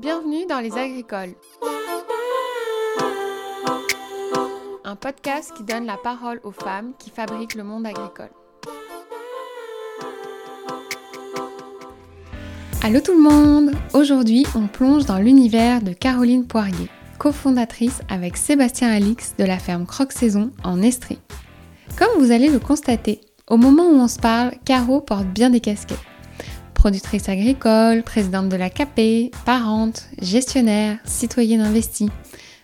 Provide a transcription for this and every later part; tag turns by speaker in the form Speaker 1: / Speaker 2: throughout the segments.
Speaker 1: Bienvenue dans Les Agricoles. Un podcast qui donne la parole aux femmes qui fabriquent le monde agricole. Allô tout le monde Aujourd'hui, on plonge dans l'univers de Caroline Poirier, cofondatrice avec Sébastien Alix de la ferme Croque Saison en Estrie. Comme vous allez le constater, au moment où on se parle, Caro porte bien des casquettes productrice agricole, présidente de la CAP, parente, gestionnaire, citoyenne investie.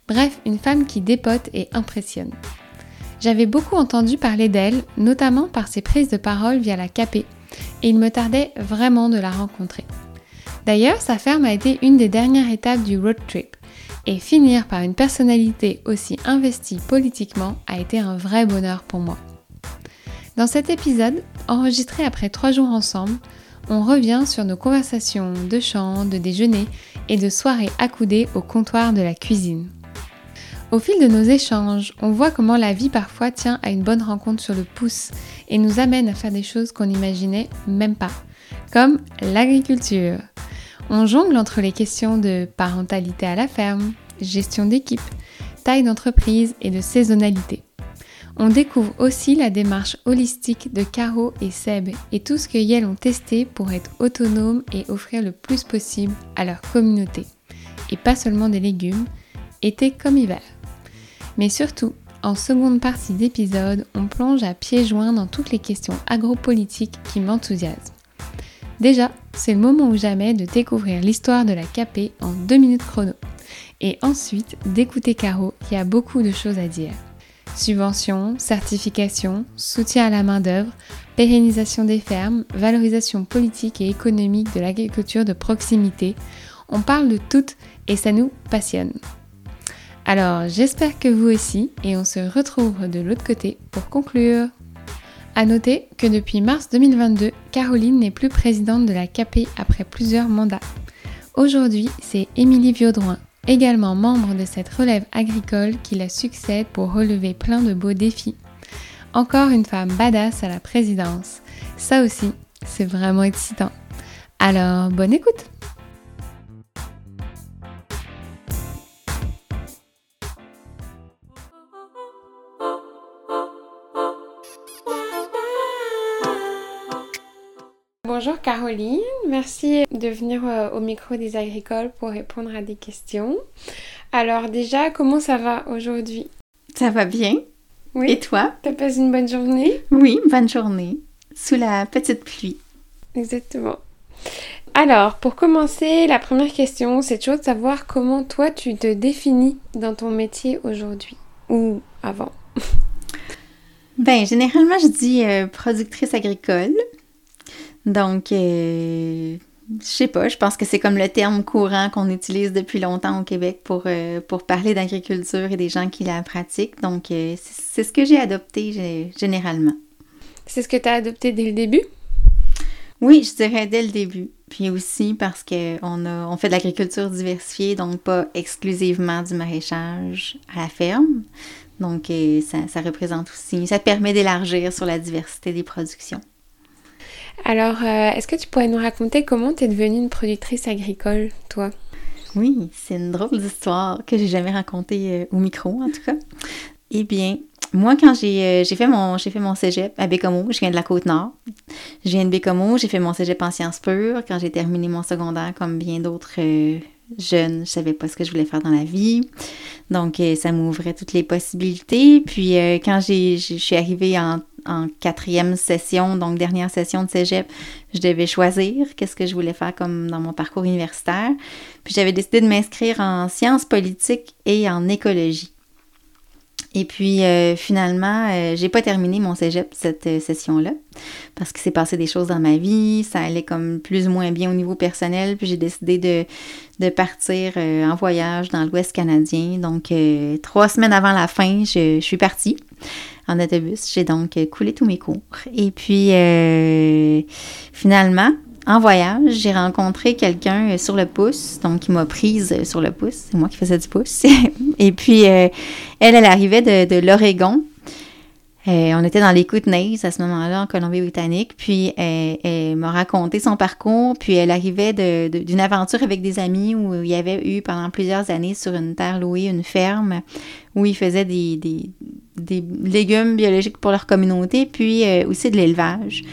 Speaker 1: Bref, une femme qui dépote et impressionne. J'avais beaucoup entendu parler d'elle, notamment par ses prises de parole via la CAP, et il me tardait vraiment de la rencontrer. D'ailleurs, sa ferme a été une des dernières étapes du road trip, et finir par une personnalité aussi investie politiquement a été un vrai bonheur pour moi. Dans cet épisode, enregistré après trois jours ensemble, on revient sur nos conversations de chant, de déjeuner et de soirées accoudées au comptoir de la cuisine. Au fil de nos échanges, on voit comment la vie parfois tient à une bonne rencontre sur le pouce et nous amène à faire des choses qu'on n'imaginait même pas, comme l'agriculture. On jongle entre les questions de parentalité à la ferme, gestion d'équipe, taille d'entreprise et de saisonnalité. On découvre aussi la démarche holistique de Caro et Seb et tout ce qu'elles ont testé pour être autonomes et offrir le plus possible à leur communauté. Et pas seulement des légumes, été comme hiver. Mais surtout, en seconde partie d'épisode, on plonge à pieds joints dans toutes les questions agropolitiques qui m'enthousiasment. Déjà, c'est le moment ou jamais de découvrir l'histoire de la CAP en deux minutes chrono. Et ensuite, d'écouter Caro qui a beaucoup de choses à dire. Subventions, certifications, soutien à la main-d'œuvre, pérennisation des fermes, valorisation politique et économique de l'agriculture de proximité. On parle de tout et ça nous passionne. Alors, j'espère que vous aussi et on se retrouve de l'autre côté pour conclure. À noter que depuis mars 2022, Caroline n'est plus présidente de la CAP après plusieurs mandats. Aujourd'hui, c'est Émilie Viaudroin également membre de cette relève agricole qui la succède pour relever plein de beaux défis. Encore une femme badass à la présidence. Ça aussi, c'est vraiment excitant. Alors, bonne écoute Bonjour Caroline, merci de venir euh, au micro des agricoles pour répondre à des questions. Alors déjà, comment ça va aujourd'hui?
Speaker 2: Ça va bien. Oui. Et toi?
Speaker 1: T'as passé une bonne journée?
Speaker 2: Oui, bonne journée. Sous la petite pluie.
Speaker 1: Exactement. Alors, pour commencer, la première question, c'est toujours de savoir comment toi tu te définis dans ton métier aujourd'hui ou avant.
Speaker 2: ben, généralement, je dis euh, productrice agricole. Donc, euh, je sais pas, je pense que c'est comme le terme courant qu'on utilise depuis longtemps au Québec pour, euh, pour parler d'agriculture et des gens qui la pratiquent. Donc, euh, c'est ce que j'ai adopté généralement.
Speaker 1: C'est ce que tu as adopté dès le début?
Speaker 2: Oui, je dirais dès le début. Puis aussi parce qu'on on fait de l'agriculture diversifiée, donc pas exclusivement du maraîchage à la ferme. Donc, ça, ça représente aussi, ça permet d'élargir sur la diversité des productions.
Speaker 1: Alors, euh, est-ce que tu pourrais nous raconter comment tu es devenue une productrice agricole, toi?
Speaker 2: Oui, c'est une drôle d'histoire que j'ai jamais racontée euh, au micro, en tout cas. Eh bien, moi, quand j'ai euh, fait, mon, fait mon cégep à Bécomo, je viens de la Côte-Nord. Je viens de Bécomo, j'ai fait mon cégep en sciences pures. Quand j'ai terminé mon secondaire, comme bien d'autres je savais pas ce que je voulais faire dans la vie. Donc, ça m'ouvrait toutes les possibilités. Puis, quand je suis arrivée en en quatrième session, donc dernière session de cégep, je devais choisir qu'est-ce que je voulais faire comme dans mon parcours universitaire. Puis j'avais décidé de m'inscrire en sciences politiques et en écologie. Et puis euh, finalement, euh, j'ai pas terminé mon cégep cette euh, session-là parce qu'il s'est passé des choses dans ma vie, ça allait comme plus ou moins bien au niveau personnel, puis j'ai décidé de, de partir en voyage dans l'Ouest canadien. Donc trois semaines avant la fin, je, je suis partie en autobus. J'ai donc coulé tous mes cours. Et puis, euh, finalement, en voyage, j'ai rencontré quelqu'un sur le pouce, donc qui m'a prise sur le pouce. C'est moi qui faisais du pouce. Et puis, euh, elle, elle arrivait de, l'Oregon. Euh, on était dans les Kootenays à ce moment-là, en Colombie-Britannique. Puis elle, m'a raconté son parcours. Puis elle arrivait d'une aventure avec des amis où il y avait eu pendant plusieurs années sur une terre louée une ferme où ils faisaient des, légumes biologiques pour leur communauté, puis aussi de l'élevage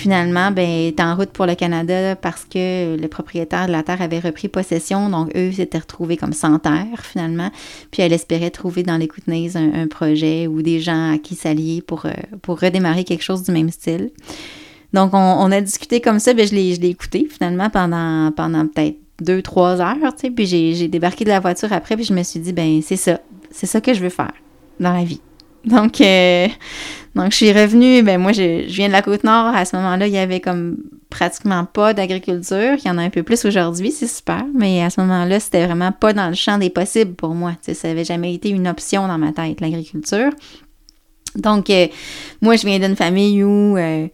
Speaker 2: finalement, ben, est en route pour le Canada parce que le propriétaire de la terre avait repris possession. Donc, eux s'étaient retrouvés comme sans terre, finalement. Puis, elle espérait trouver dans les Kootenays un, projet ou des gens à qui s'allier pour, euh, pour redémarrer quelque chose du même style. Donc, on, a discuté comme ça. Ben, je l'ai écouté, finalement, pendant, pendant peut-être deux, trois heures. Tu sais, puis, j'ai débarqué de la voiture après, puis je me suis dit, ben c'est ça. C'est ça que je veux faire dans la vie. Donc, euh, donc, je suis revenue, ben moi, je, viens de la Côte-Nord. À ce moment-là, il y avait comme pratiquement pas d'agriculture. Il y en a un peu plus aujourd'hui, c'est super. Mais à ce moment-là, c'était vraiment pas dans le champ des possibles pour moi. Ça n'avait jamais été une option dans ma tête, l'agriculture. Donc, euh, moi, je viens d'une famille où, euh,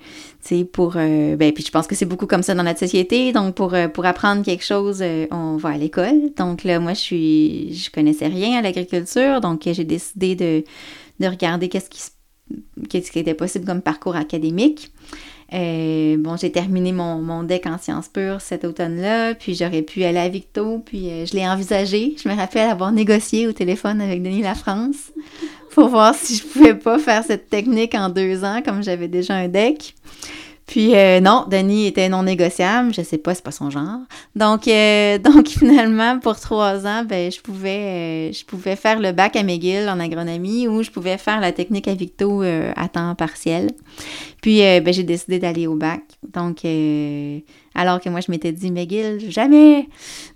Speaker 2: tu sais, pour... Euh, ben, puis je pense que c'est beaucoup comme ça dans notre société. Donc, pour, pour apprendre quelque chose, on va à l'école. Donc, là, moi, je suis... Je connaissais rien à l'agriculture. Donc, j'ai décidé de, de regarder qu'est-ce qui se qu'est-ce qui était possible comme parcours académique. Euh, bon, j'ai terminé mon, mon, deck en sciences pures cet automne-là, puis j'aurais pu aller à Victo, puis euh, je l'ai envisagé. Je me rappelle avoir négocié au téléphone avec Denis Lafrance pour voir si je pouvais pas faire cette technique en deux ans, comme j'avais déjà un deck. Puis euh, non, Denis était non négociable, je sais pas, c'est pas son genre. Donc, euh, donc finalement, pour trois ans, ben, je pouvais, euh, je pouvais faire le bac à McGill en agronomie ou je pouvais faire la technique à Victo à temps partiel. Puis ben, j'ai décidé d'aller au bac. Donc, alors que moi, je m'étais dit McGill, jamais.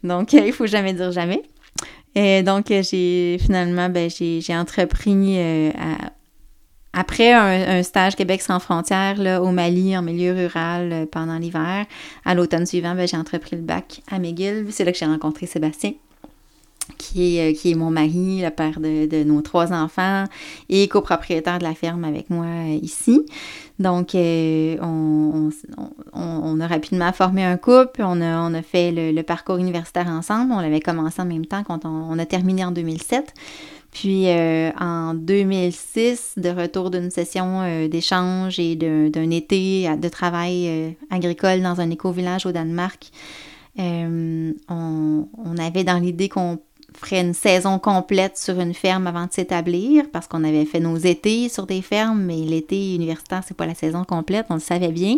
Speaker 2: Donc, il faut jamais dire jamais. Et donc, j'ai finalement, ben, j'ai entrepris à, après un, stage Québec sans frontières au Mali, en milieu rural, euh, pendant l'hiver, à l'automne suivant, ben, j'ai entrepris le bac à McGill. C'est là que j'ai rencontré Sébastien, qui est, euh, mon mari, le père de, nos trois enfants et copropriétaire de la ferme avec moi euh, ici. Donc, on, a rapidement formé un couple, on a, on fait le, le, parcours universitaire ensemble. On l'avait commencé en même temps quand on, a terminé en 2007. Puis euh, en 2006, de retour d'une session euh, d'échange et d'un été de travail euh, agricole dans un éco-village au Danemark, on, on, avait dans l'idée qu'on ferait une saison complète sur une ferme avant de s'établir parce qu'on avait fait nos étés sur des fermes, mais l'été universitaire, c'est pas la saison complète, on le savait bien.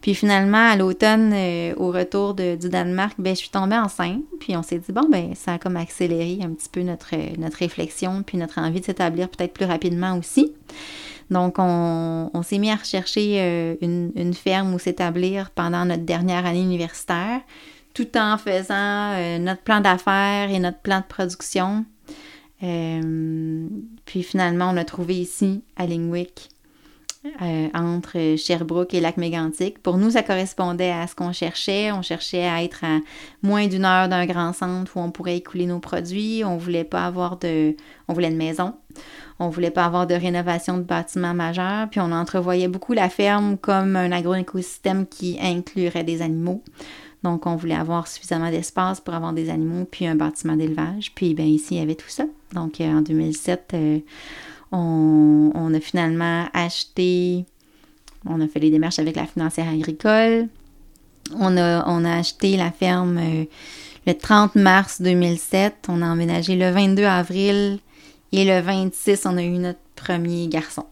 Speaker 2: Puis finalement, à l'automne, euh, au retour du Danemark, ben, je suis tombée enceinte. Puis on s'est dit, bon, ben, ça a comme accéléré un petit peu notre, notre réflexion, puis notre envie de s'établir peut-être plus rapidement aussi. Donc, on, s'est mis à rechercher euh, une ferme où s'établir pendant notre dernière année universitaire tout en faisant euh, notre plan d'affaires et notre plan de production. Euh, puis finalement, on a trouvé ici, à Lingwick, euh, entre Sherbrooke et Lac-Mégantic. Pour nous, ça correspondait à ce qu'on cherchait. On cherchait à être à moins d'une heure d'un grand centre où on pourrait écouler nos produits. On voulait pas avoir de... On voulait une maison. On voulait pas avoir de rénovation de bâtiments majeurs. Puis on entrevoyait beaucoup la ferme comme un agro-écosystème qui inclurait des animaux. Donc, on voulait avoir suffisamment d'espace pour avoir des animaux, puis un bâtiment d'élevage. Puis, bien, ici, il y avait tout ça. Donc, euh, en 2007, euh, on, a finalement acheté, on a fait les démarches avec la financière agricole. On a, on a acheté la ferme euh, le 30 mars 2007. On a emménagé le 22 avril et le 26, on a eu notre premier garçon.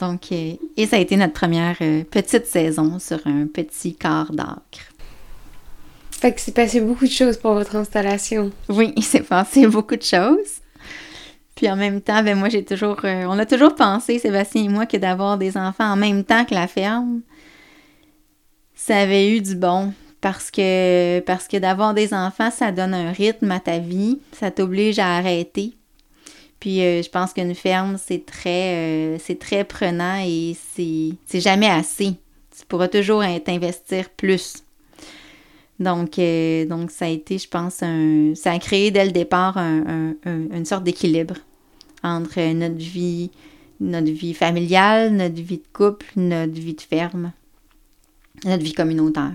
Speaker 2: Donc, et ça a été notre première petite saison sur un petit quart d'acre.
Speaker 1: Fait que c'est passé beaucoup de choses pour votre installation.
Speaker 2: Oui, il s'est passé beaucoup de choses. Puis en même temps, ben moi j'ai toujours, euh, on a toujours pensé, Sébastien et moi, que d'avoir des enfants en même temps que la ferme, ça avait eu du bon. Parce que, parce que d'avoir des enfants, ça donne un rythme à ta vie, ça t'oblige à arrêter. Puis euh, je pense qu'une ferme, c'est très, euh, c'est très prenant et c'est jamais assez. Tu pourras toujours t'investir plus. Donc, euh, donc, ça a été, je pense, un, ça a créé dès le départ une sorte d'équilibre entre notre vie, notre vie familiale, notre vie de couple, notre vie de ferme, notre vie communautaire.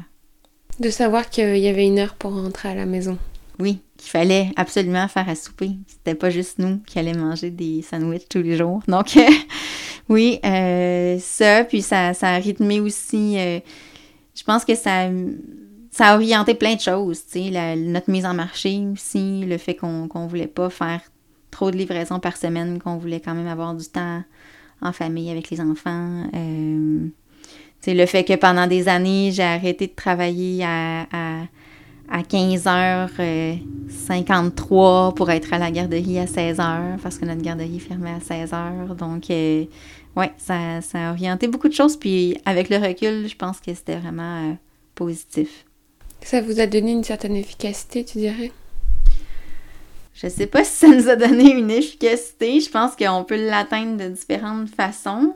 Speaker 1: De savoir qu'il y avait une heure pour rentrer à la maison.
Speaker 2: Oui, qu'il fallait absolument faire à souper. C'était pas juste nous qui allions manger des sandwichs tous les jours. Donc, Oui, euh, ça, puis ça, ça a rythmé aussi. euh, je pense que ça, ça a orienté plein de choses, tu sais, notre mise en marché aussi, le fait qu'on qu'on voulait pas faire trop de livraisons par semaine, qu'on voulait quand même avoir du temps en famille avec les enfants. euh, tu sais, le fait que pendant des années, j'ai arrêté de travailler à, à, à 15h53 pour être à la garderie à 16h parce que notre garderie fermait à 16h. Donc, euh, ouais, ça, ça a orienté beaucoup de choses. Puis, avec le recul, je pense que c'était vraiment euh, positif.
Speaker 1: Ça vous a donné une certaine efficacité, tu dirais?
Speaker 2: Je sais pas si ça nous a donné une efficacité. Je pense qu'on peut l'atteindre de différentes façons.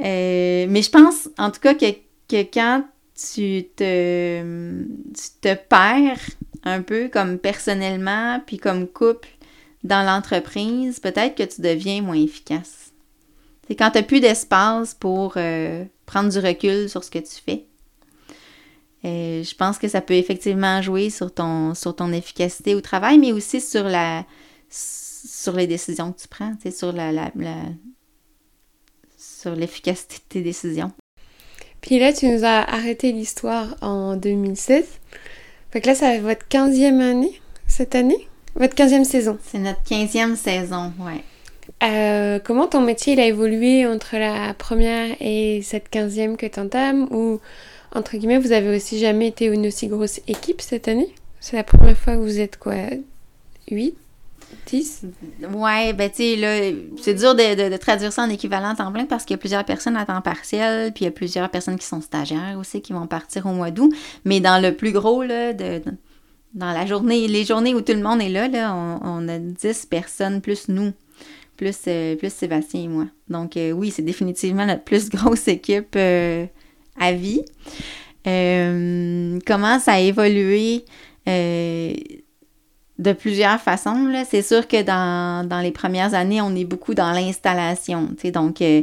Speaker 2: Euh, mais je pense, en tout cas, que, que quand tu te, tu te perds un peu comme personnellement, puis comme couple dans l'entreprise, peut-être que tu deviens moins efficace. C'est quand tu n'as plus d'espace pour euh, prendre du recul sur ce que tu fais. Euh, je pense que ça peut effectivement jouer sur ton, sur ton efficacité au travail, mais aussi sur la sur les décisions que tu prends, sur la, la, la- sur l'efficacité de tes décisions.
Speaker 1: Puis là, tu nous as arrêté l'histoire en 2016. Fait que là, ça va être votre 15e année cette année? Votre 15e saison?
Speaker 2: C'est notre 15e saison, ouais.
Speaker 1: Euh, comment ton métier il a évolué entre la première et cette 15e que tu entames Ou, entre guillemets, vous avez aussi jamais été une aussi grosse équipe cette année? C'est la première fois que vous êtes quoi 8 10
Speaker 2: Ouais, ben tu sais, là, c'est dur de, traduire ça en équivalent temps plein parce qu'il y a plusieurs personnes à temps partiel, puis il y a plusieurs personnes qui sont stagiaires aussi qui vont partir au mois d'août. Mais dans le plus gros, là, dans la journée, les journées où tout le monde est là, on a 10 personnes plus nous, plus, euh, plus Sébastien et moi. Donc euh, oui, c'est définitivement notre plus grosse équipe euh, à vie. Euh, comment ça a évolué? Euh, de plusieurs façons. C'est sûr que dans, les premières années, on est beaucoup dans l'installation. Donc, euh,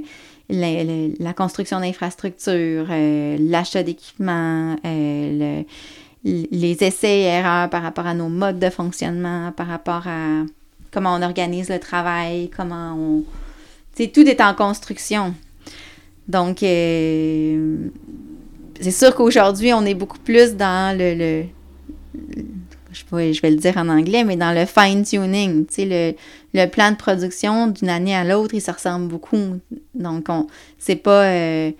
Speaker 2: la, construction d'infrastructures, l'achat d'équipements, le- les essais et erreurs par rapport à nos modes de fonctionnement, par rapport à comment on organise le travail, comment on... Tout est en construction. Donc, euh, c'est sûr qu'aujourd'hui, on est beaucoup plus dans le, le- je vais, le dire en anglais, mais dans le fine-tuning. Tu sais, le, plan de production d'une année à l'autre, il se ressemble beaucoup. Donc, on c'est pas. euh,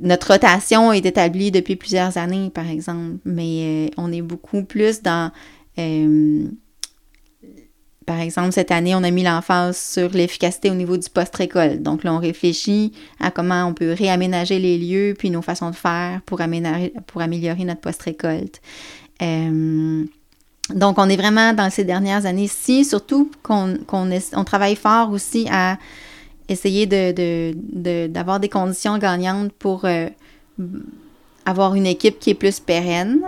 Speaker 2: notre rotation est établie depuis plusieurs années, par exemple, mais euh, on est beaucoup plus dans. Par exemple, cette année, on a mis l'emphase sur l'efficacité au niveau du post-récolte. Donc là, on réfléchit à comment on peut réaménager les lieux puis nos façons de faire pour, pour améliorer notre post-récolte. Euh, donc, on est vraiment dans ces dernières années-ci, surtout qu'on travaille fort aussi à essayer d'avoir des conditions gagnantes pour euh, avoir une équipe qui est plus pérenne.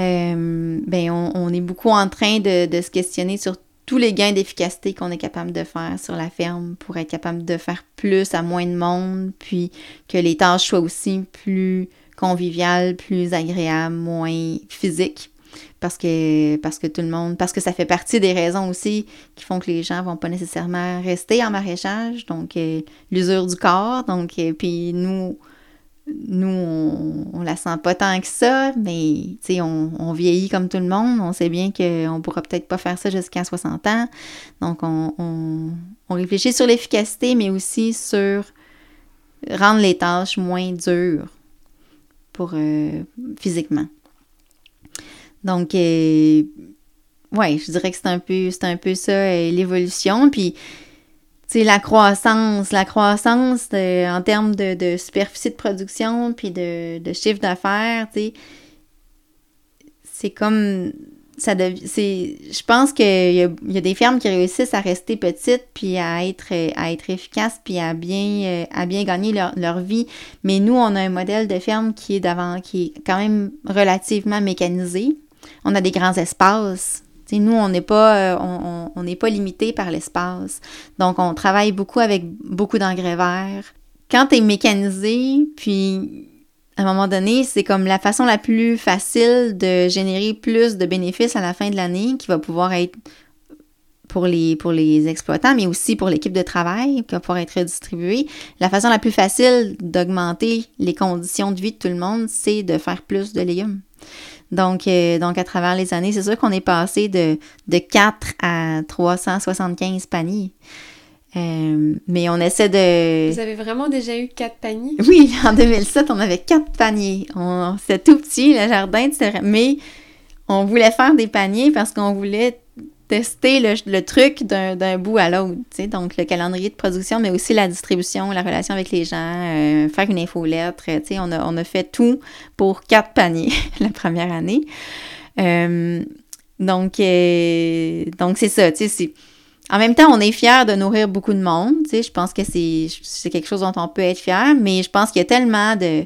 Speaker 2: Euh, ben, on, est beaucoup en train de, de se questionner sur tous les gains d'efficacité qu'on est capable de faire sur la ferme pour être capable de faire plus à moins de monde, puis que les tâches soient aussi plus conviviales, plus agréables, moins physiques. Parce que, parce que tout le monde, parce que ça fait partie des raisons aussi qui font que les gens vont pas nécessairement rester en maraîchage, donc euh, l'usure du corps, donc euh, puis nous, nous, on, on la sent pas tant que ça, mais on, on vieillit comme tout le monde. On sait bien qu'on pourra peut-être pas faire ça jusqu'à 60 ans. Donc, on, réfléchit sur l'efficacité, mais aussi sur rendre les tâches moins dures pour euh, physiquement. Donc, euh, ouais, je dirais que c'est un peu, un peu ça, euh, l'évolution. Puis, sais, la croissance, la croissance euh, en termes de, de superficie de production puis de, de chiffre d'affaires, c'est comme ça c'est je pense qu'il y y a des fermes qui réussissent à rester petites puis à être à être efficaces puis à bien euh, à bien gagner leur, leur vie. Mais nous on a un modèle de ferme qui est d'avant qui est quand même relativement mécanisé. On a des grands espaces Tu sais, nous on n'est pas euh, on, pas limité par l'espace donc on travaille beaucoup avec beaucoup d'engrais verts quand tu es mécanisé puis à un moment donné, c'est comme la façon la plus facile de générer plus de bénéfices à la fin de l'année qui va pouvoir être pour les, pour les exploitants, mais aussi pour l'équipe de travail qui va pouvoir être redistribuée. La façon la plus facile d'augmenter les conditions de vie de tout le monde, c'est de faire plus de légumes. Donc, euh, donc à travers les années, c'est sûr qu'on est passé de, de 4 à 375 paniers. Euh, mais on essaie de...
Speaker 1: Vous avez vraiment déjà eu quatre paniers?
Speaker 2: Oui, en 2007, on avait quatre paniers. C'était tout petit, le jardin, mais on voulait faire des paniers parce qu'on voulait tester le, truc d'un bout à l'autre. Donc, le calendrier de production, mais aussi la distribution, la relation avec les gens, euh, faire une infolettre. On a, on a fait tout pour quatre paniers la première année. Euh, donc, euh, donc c'est ça. En même temps, on est fiers de nourrir beaucoup de monde. Je pense que c'est quelque chose dont on peut être fier, mais je pense qu'il y a tellement de,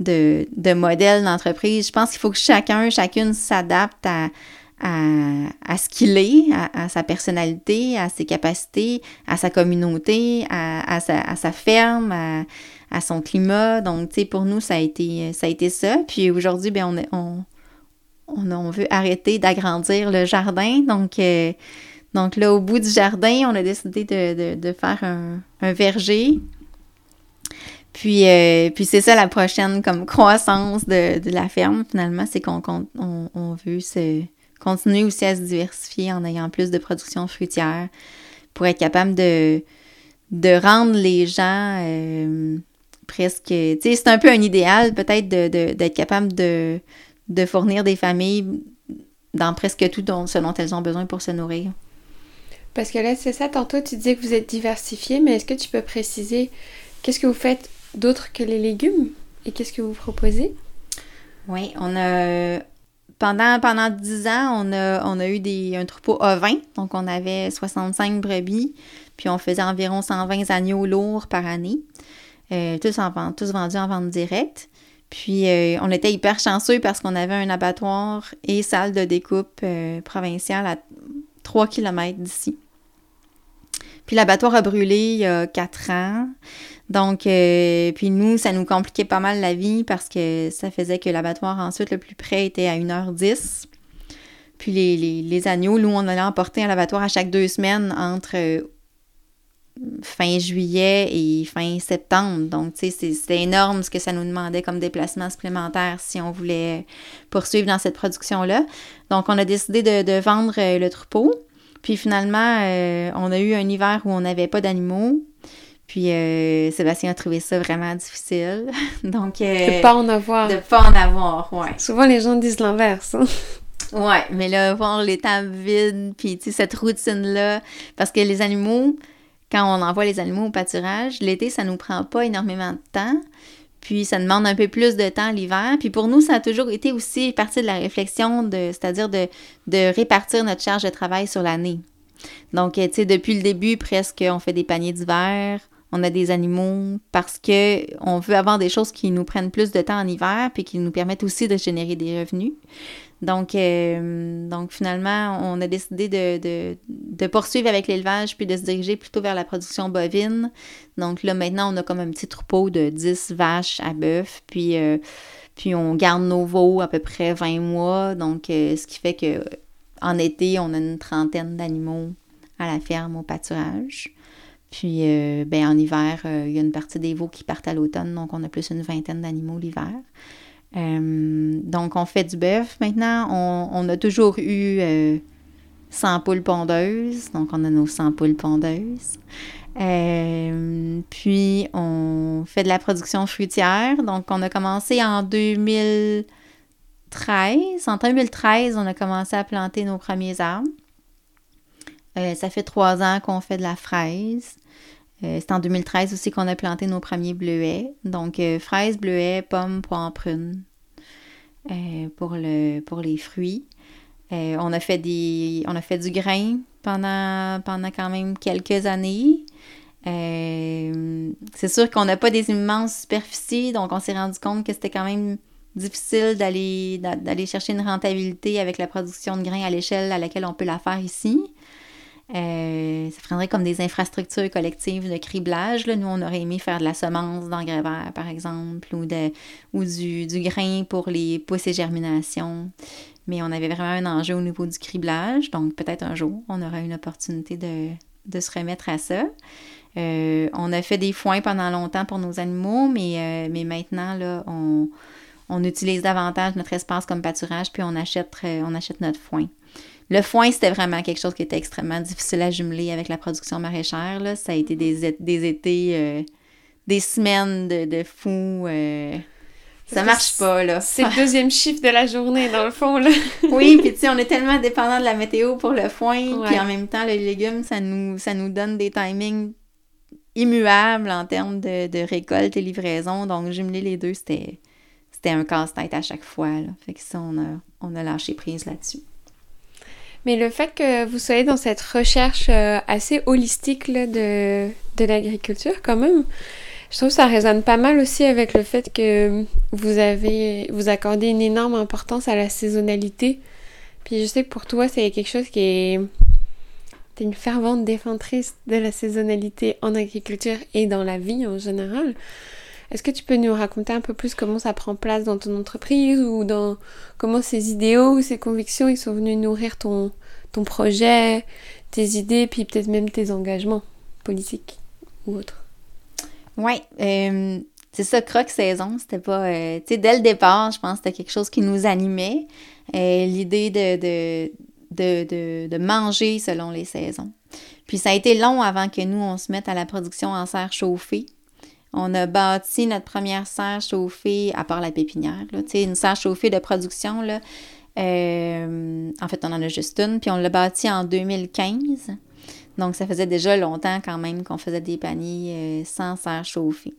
Speaker 2: de, de modèles d'entreprise. Je pense qu'il faut que chacun, chacune s'adapte à à, ce qu'il est, à, sa personnalité, à ses capacités, à sa communauté, à, sa, ferme, à, son climat. Donc, tu sais, pour nous, ça a été ça. A été ça. Puis aujourd'hui, ben on, on, on, veut arrêter d'agrandir le jardin. Donc, euh, donc là, au bout du jardin, on a décidé de, faire un, verger. Puis, euh, puis c'est ça la prochaine comme croissance de, la ferme, finalement, c'est qu'on on, veut se continuer aussi à se diversifier en ayant plus de production fruitière pour être capable de, de rendre les gens euh, presque. Tu sais, c'est un peu un idéal peut-être d'être de, capable de, de fournir des familles dans presque tout ce dont elles ont besoin pour se nourrir.
Speaker 1: Parce que là, c'est ça, tantôt tu disais que vous êtes diversifié, mais est-ce que tu peux préciser qu'est-ce que vous faites d'autre que les légumes et qu'est-ce que vous proposez?
Speaker 2: Oui, on a pendant, pendant 10 ans, on a, on a eu des, un troupeau ovin. Donc, on avait 65 brebis. Puis, on faisait environ 120 agneaux lourds par année. Euh, tous, en, tous vendus en vente directe. Puis, euh, on était hyper chanceux parce qu'on avait un abattoir et salle de découpe euh, provinciale à 3 km d'ici. Puis l'abattoir a brûlé il y a 4 ans. Donc, euh, puis nous, ça nous compliquait pas mal la vie parce que ça faisait que l'abattoir ensuite le plus près était à 1h10. Puis les, agneaux, nous, on allait emporter à l'abattoir à chaque deux semaines entre euh, fin juillet et fin septembre. Donc, tu sais, c'était énorme ce que ça nous demandait comme déplacement supplémentaire si on voulait poursuivre dans cette production-là. Donc, on a décidé de, vendre euh, le troupeau. Puis finalement, on a eu un hiver où on n'avait pas d'animaux. Puis euh, Sébastien a trouvé ça vraiment difficile. Donc,
Speaker 1: euh, de pas en avoir.
Speaker 2: De pas en avoir, ouais.
Speaker 1: Souvent les gens disent l'inverse. Hein.
Speaker 2: Ouais, mais là, voir les tables vides, puis tu sais, cette routine-là, parce que les animaux, quand on envoie les animaux au pâturage, l'été, ça nous prend pas énormément de temps. Puis ça demande un peu plus de temps l'hiver. Puis pour nous, ça a toujours été aussi partie de la réflexion, de, c'est-à-dire de, de répartir notre charge de travail sur l'année. Donc, tu sais, depuis le début, presque, on fait des paniers d'hiver, on a des animaux parce que on veut avoir des choses qui nous prennent plus de temps en hiver puis qui nous permettent aussi de générer des revenus. Donc, euh, finalement, on a décidé de, poursuivre avec l'élevage puis de se diriger plutôt vers la production bovine. Donc là, maintenant, on a comme un petit troupeau de 10 vaches à bœuf, puis, euh, puis on garde nos veaux à peu près 20 mois. Donc, euh, ce qui fait que en été, on a une trentaine d'animaux à la ferme au pâturage. Puis, euh, ben, en hiver, euh, il y a une partie des veaux qui partent à l'automne, donc on a plus une vingtaine d'animaux l'hiver. Euh, donc, on fait du bœuf maintenant. On, a toujours eu 100 poules pondeuses, donc on a nos 100 poules pondeuses. puis, on fait de la production fruitière. Donc, on a commencé en 2013. En 2013, on a commencé à planter nos premiers arbres. ça fait trois ans qu'on fait de la fraise. Euh, c'est en 2013 aussi qu'on a planté nos premiers bleuets. Donc, euh, fraises, bleuets, pommes, poires, prunes euh, pour, le, pour les fruits. on, a fait des, on a fait du grain pendant, pendant quand même quelques années. c'est sûr qu'on n'a pas des immenses superficies, donc on s'est rendu compte que c'était quand même difficile d'aller, d'aller chercher une rentabilité avec la production de grains à l'échelle à laquelle on peut la faire ici. Euh, ça prendrait comme des infrastructures collectives de criblage. Nous, on aurait aimé faire de la semence d'engrais verts, par exemple, ou, du, grain pour les pousses et germinations. Mais on avait vraiment un enjeu au niveau du criblage. Donc, peut-être un jour, on aura une opportunité de, se remettre à ça. Euh, on a fait des foins pendant longtemps pour nos animaux, mais, euh, maintenant, on, utilise davantage notre espace comme pâturage, puis on achète notre foin. Le foin, c'était vraiment quelque chose qui était extrêmement difficile à jumeler avec la production maraîchère. Là. Ça a été des, des étés, euh, des semaines de, de fou. Euh, ça marche pas, là.
Speaker 1: C'est le deuxième chiffre de la journée, dans le fond, là.
Speaker 2: oui, puis tu sais, on est tellement dépendant de la météo pour le foin, puis en même temps, les légumes, ça nous, ça nous donne des timings immuables en termes de, de récolte et livraison. Donc, jumeler les deux, c'était, c'était un casse-tête à chaque fois, là. Fait que ça, on a, on a lâché prise là-dessus.
Speaker 1: Mais le fait que vous soyez dans cette recherche euh, assez holistique de, de l'agriculture, quand même, je trouve que ça résonne pas mal aussi avec le fait que vous avez, vous accordez une énorme importance à la saisonnalité. Puis je sais que pour toi, c'est quelque chose qui est. T'es une fervente défendrice de la saisonnalité en agriculture et dans la vie en général. Est-ce que tu peux nous raconter un peu plus comment ça prend place dans ton entreprise ou dans comment ces idéaux ou ces convictions ils sont venus nourrir ton, ton projet, tes idées, puis peut-être même tes engagements politiques ou autres?
Speaker 2: Oui, euh, c'est ça, Croque Saison, c'était pas... Euh, tu sais, dès le départ, je pense que c'était quelque chose qui nous animait. Euh, l'idée de, de, de, de, manger selon les saisons. Puis ça a été long avant que nous, on se mette à la production en serre chauffée. On a bâti notre première serre chauffée, à part la pépinière, là, une serre chauffée de production. Là, euh, en fait, on en a juste une, puis on l'a bâti en 2015. Donc, ça faisait déjà longtemps quand même qu'on faisait des paniers euh, sans serre chauffée.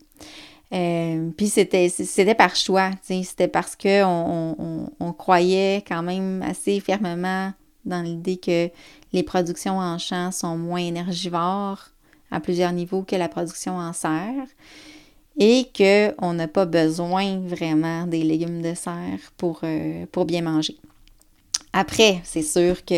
Speaker 2: Euh, puis c'était, c'était par choix, c'était parce qu'on on, on, croyait quand même assez fermement dans l'idée que les productions en champ sont moins énergivores à plusieurs niveaux que la production en serre et qu'on n'a pas besoin vraiment des légumes de serre pour, euh, pour bien manger. Après, c'est sûr que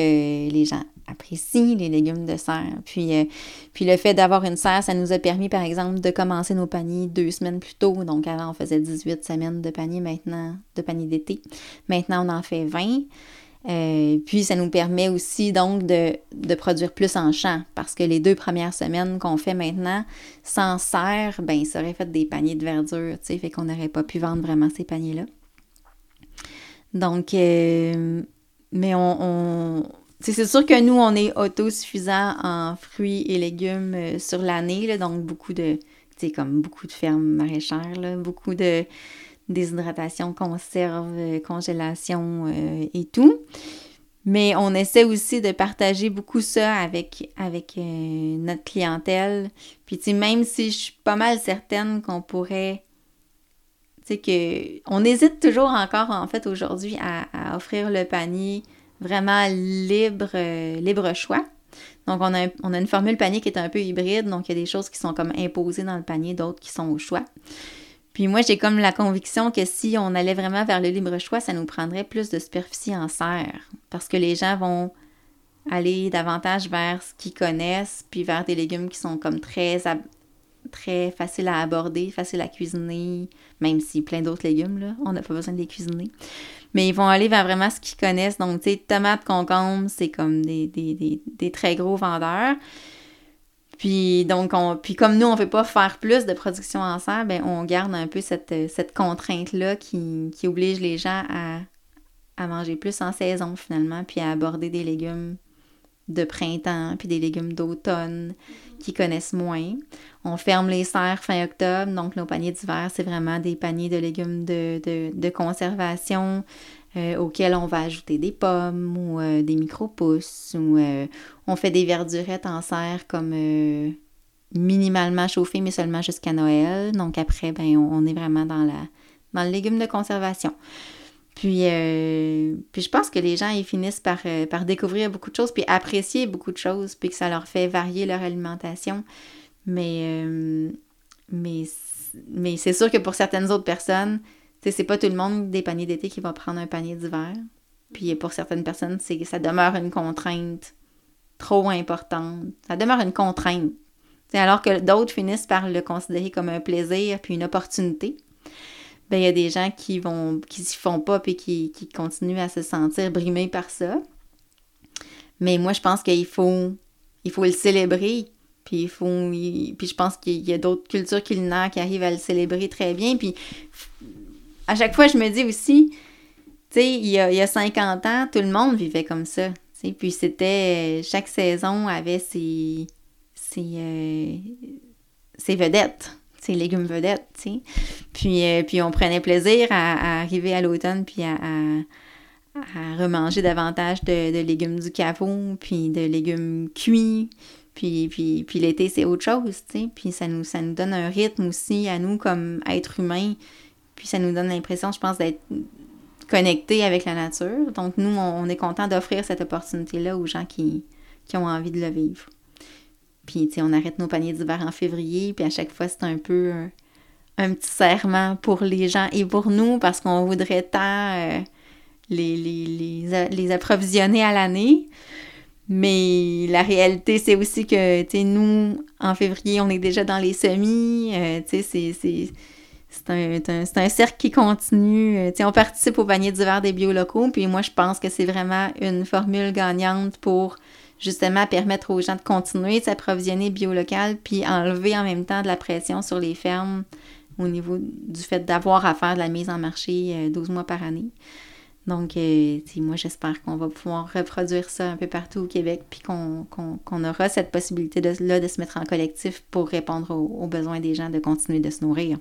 Speaker 2: les gens apprécient les légumes de serre. Puis, euh, puis le fait d'avoir une serre, ça nous a permis, par exemple, de commencer nos paniers deux semaines plus tôt. Donc avant, on faisait 18 semaines de paniers maintenant, de paniers d'été. Maintenant, on en fait 20. Euh, puis ça nous permet aussi donc de, produire plus en champ parce que les deux premières semaines qu'on fait maintenant sans serre, ben ça aurait fait des paniers de verdure, tu sais, fait qu'on n'aurait pas pu vendre vraiment ces paniers-là. Donc, euh, mais on, c'est sûr que nous, on est autosuffisant en fruits et légumes euh, sur l'année, donc beaucoup de, tu sais, comme beaucoup de fermes maraîchères, là, beaucoup de déshydratation, conserve, euh, congélation euh, et tout. Mais on essaie aussi de partager beaucoup ça avec, avec euh, notre clientèle. Puis, tu sais, même si je suis pas mal certaine qu'on pourrait. Tu sais, que. On hésite toujours encore, en fait, aujourd'hui, à, offrir le panier vraiment libre, libre choix. Donc, on a, on a une formule panier qui est un peu hybride. Donc, il y a des choses qui sont comme imposées dans le panier, d'autres qui sont au choix. Puis moi, j'ai comme la conviction que si on allait vraiment vers le libre choix, ça nous prendrait plus de superficie en serre. Parce que les gens vont aller davantage vers ce qu'ils connaissent, puis vers des légumes qui sont comme très, très faciles à aborder, faciles à cuisiner, même si plein d'autres légumes, là, on n'a pas besoin de les cuisiner. Mais ils vont aller vers vraiment ce qu'ils connaissent. Donc, tu sais, tomates, concombres, c'est comme des, des, des très gros vendeurs. Puis donc, on, puis comme nous, on ne veut pas faire plus de production en serre, ben on garde un peu cette, cette contrainte-là qui, qui, oblige les gens à, à, manger plus en saison finalement, puis à aborder des légumes de printemps, puis des légumes d'automne qui connaissent moins. On ferme les serres fin octobre, donc nos paniers d'hiver, c'est vraiment des paniers de légumes de, de, de conservation euh, auxquels on va ajouter des pommes ou euh, des micro-pousses ou euh, on fait des verdurettes en serre comme minimalement chauffées mais seulement jusqu'à Noël. Donc après, ben, on, est vraiment dans, la, dans le légume de conservation. Puis, puis je pense que les gens ils finissent par, par découvrir beaucoup de choses puis apprécier beaucoup de choses puis que ça leur fait varier leur alimentation. Mais, mais, mais c'est sûr que pour certaines autres personnes, c'est pas tout le monde des paniers d'été qui va prendre un panier d'hiver. Puis pour certaines personnes, ça demeure une contrainte trop importante. Ça demeure une contrainte. alors que d'autres finissent par le considérer comme un plaisir puis une opportunité. Ben, il y a des gens qui vont qui s'y font pas puis qui, qui continuent à se sentir brimés par ça. Mais moi, je pense qu'il faut, il faut le célébrer. Puis, il faut, puis je pense qu'il y a d'autres cultures culinaires qui arrivent à le célébrer très bien. Puis à chaque fois, je me dis aussi, il y a 50 ans, tout le monde vivait comme ça. Puis c'était, chaque saison avait ses, ses, euh, ses vedettes ses légumes vedettes, tu sais. Puis, euh, puis on prenait plaisir à, arriver à l'automne puis à, à, remanger davantage de, légumes du caveau, puis de légumes cuits. Puis, puis, puis l'été, c'est autre chose, tu sais. Puis ça nous, ça nous donne un rythme aussi à nous comme êtres humains. Puis ça nous donne l'impression, je pense, d'être connectés avec la nature. Donc nous, on, est content d'offrir cette opportunité-là aux gens qui, qui ont envie de le vivre. Puis, tu sais, on arrête nos paniers d'hiver en février, puis à chaque fois, c'est un peu un, petit serment pour les gens et pour nous, parce qu'on voudrait tant euh, les, les, les, approvisionner à l'année. Mais la réalité, c'est aussi que, tu sais, nous, en février, on est déjà dans les semis. Euh, tu sais, c'est... C'est un, cercle qui continue. Euh, on participe au panier d'hiver des biolocaux, puis moi, je pense que c'est vraiment une formule gagnante pour justement permettre aux gens de continuer de s'approvisionner biolocal, puis enlever en même temps de la pression sur les fermes au niveau du fait d'avoir à faire de la mise en marché 12 euh, mois par année. Donc, euh, moi, j'espère qu'on va pouvoir reproduire ça un peu partout au Québec, puis qu'on aura cette possibilité-là de, se mettre en collectif pour répondre aux, besoins des gens de continuer de se nourrir.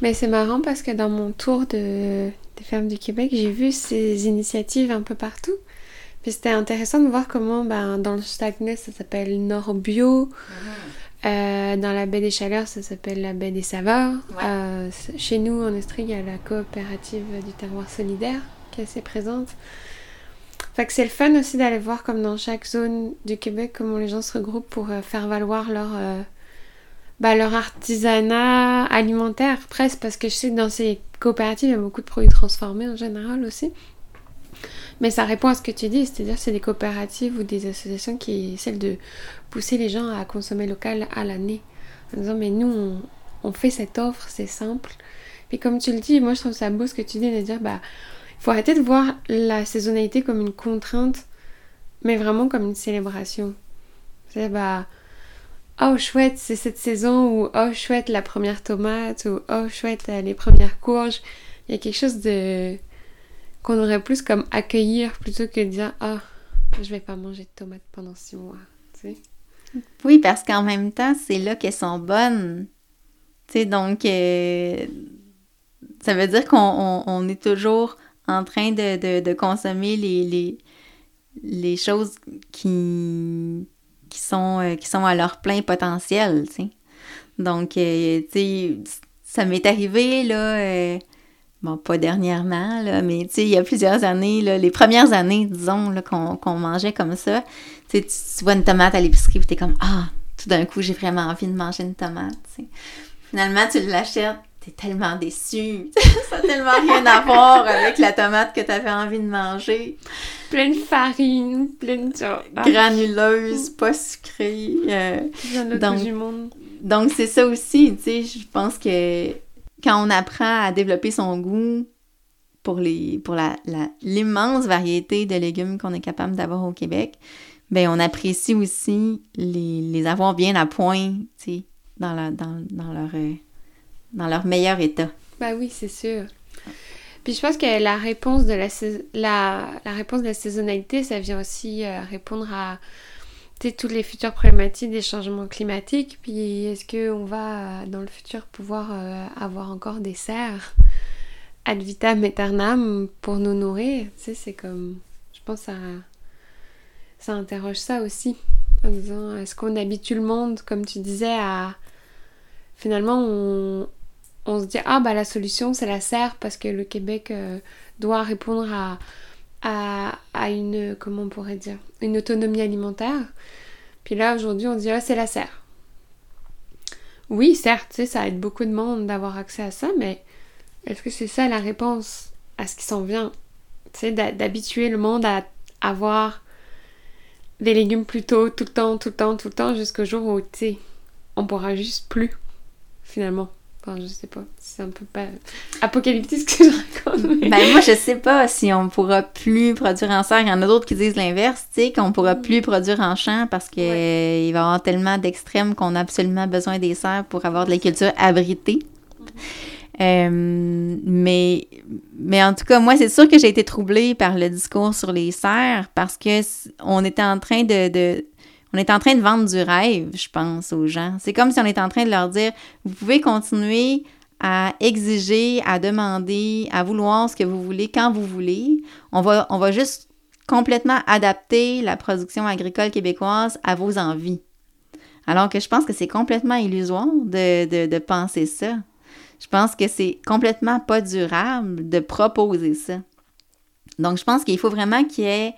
Speaker 1: Mais c'est marrant parce que dans mon tour de, des fermes du Québec, j'ai vu ces initiatives un peu partout. Puis c'était intéressant de voir comment ben, dans le Saguenay, ça s'appelle Nord Bio. Ah. Euh, dans la baie des Chaleurs, ça s'appelle la baie des Saveurs. Euh, chez nous, en Estrie, il y a la coopérative du terroir solidaire qui est assez présente. Fait que c'est le fun aussi d'aller voir comme dans chaque zone du Québec, comment les gens se regroupent pour euh, faire valoir leur, bah, leur artisanat alimentaire, presque, parce que je sais que dans ces coopératives, il y a beaucoup de produits transformés en général aussi. Mais ça répond à ce que tu dis, c'est-à-dire c'est des coopératives ou des associations qui essaient de pousser les gens à consommer local à l'année. En disant, mais nous, on, fait cette offre, c'est simple. Et comme tu le dis, moi je trouve ça beau ce que tu dis de dire, bah, faut arrêter de voir la saisonnalité comme une contrainte, mais vraiment comme une célébration. C'est bah, oh chouette, c'est cette saison, ou oh chouette, la première tomate, ou oh chouette, les premières courges. Il y a quelque chose de qu'on aurait plus comme accueillir plutôt que de dire ah je vais pas manger de tomates pendant six mois
Speaker 2: oui parce qu'en même temps c'est là qu'elles sont bonnes donc euh, ça veut dire qu'on est toujours en train de, consommer les, les, les, choses qui, qui, sont, euh, qui sont à leur plein potentiel, tu sais. Donc, euh, tu sais, ça m'est arrivé, là, bon, pas dernièrement, là, mais tu sais, il y a plusieurs années, là, les premières années, disons, qu'on, mangeait comme ça, tu, vois une tomate à l'épicerie, tu t'es comme, ah, tout d'un coup, j'ai vraiment envie de manger une tomate, Finalement, tu l'achètes, t'es tellement déçu. ça n'a tellement rien à voir avec la tomate que tu avais envie de manger.
Speaker 1: Pleine de farine, pleine de...
Speaker 2: Ah. Granuleuse, pas sucrée. Euh, donc, du monde. Donc, c'est ça aussi, tu sais, je pense que quand on apprend à développer son goût pour les pour la, l'immense variété de légumes qu'on est capable d'avoir au Québec, ben on apprécie aussi les, les avoir bien à point, tu sais, dans, la, dans, dans, leur, euh, dans leur meilleur état.
Speaker 1: Bah oui, c'est sûr. Puis je pense que la réponse de la, la, réponse de la saisonnalité, ça vient aussi euh, répondre à toutes les futures problématiques des changements climatiques. Puis est-ce qu'on va dans le futur pouvoir euh, avoir encore des serres ad vitam aeternam pour nous nourrir? Tu sais, c'est comme. Je pense que ça, ça interroge ça aussi. En disant, est-ce qu'on habitue le monde, comme tu disais, à. Finalement, on, on se dit, ah bah la solution c'est la serre parce que le Québec euh, doit répondre à à, une, comment on pourrait dire, une autonomie alimentaire. Puis là, aujourd'hui, on dit, ah, c'est la serre. Oui, certes, ça aide beaucoup de monde d'avoir accès à ça, mais est-ce que c'est ça la réponse à ce qui s'en vient? Sais, d'habituer le monde à avoir des légumes plus tôt, tout le temps, tout le temps, tout le temps, jusqu'au jour où, tu sais, on pourra juste plus, finalement. Enfin, je sais pas, c'est un peu pas apocalyptique ce que je raconte.
Speaker 2: Ben, moi, je sais pas si on pourra plus produire en serre. Il y en a d'autres qui disent l'inverse, tu sais, qu'on pourra mm. plus produire en champ parce qu'il va y avoir tellement d'extrêmes qu'on a absolument besoin des serres pour avoir de la culture abritée. Euh, mais, mais en tout cas, moi, c'est sûr que j'ai été troublée par le discours sur les serres parce que on était en train de, on est en train de vendre du rêve, je pense, aux gens. C'est comme si on était en train de leur dire, vous pouvez continuer à exiger, à demander, à vouloir ce que vous voulez quand vous voulez. On va, on va juste complètement adapter la production agricole québécoise à vos envies. Alors que je pense que c'est complètement illusoire de, de penser ça. Je pense que c'est complètement pas durable de proposer ça. Donc, je pense qu'il faut vraiment qu'il y ait.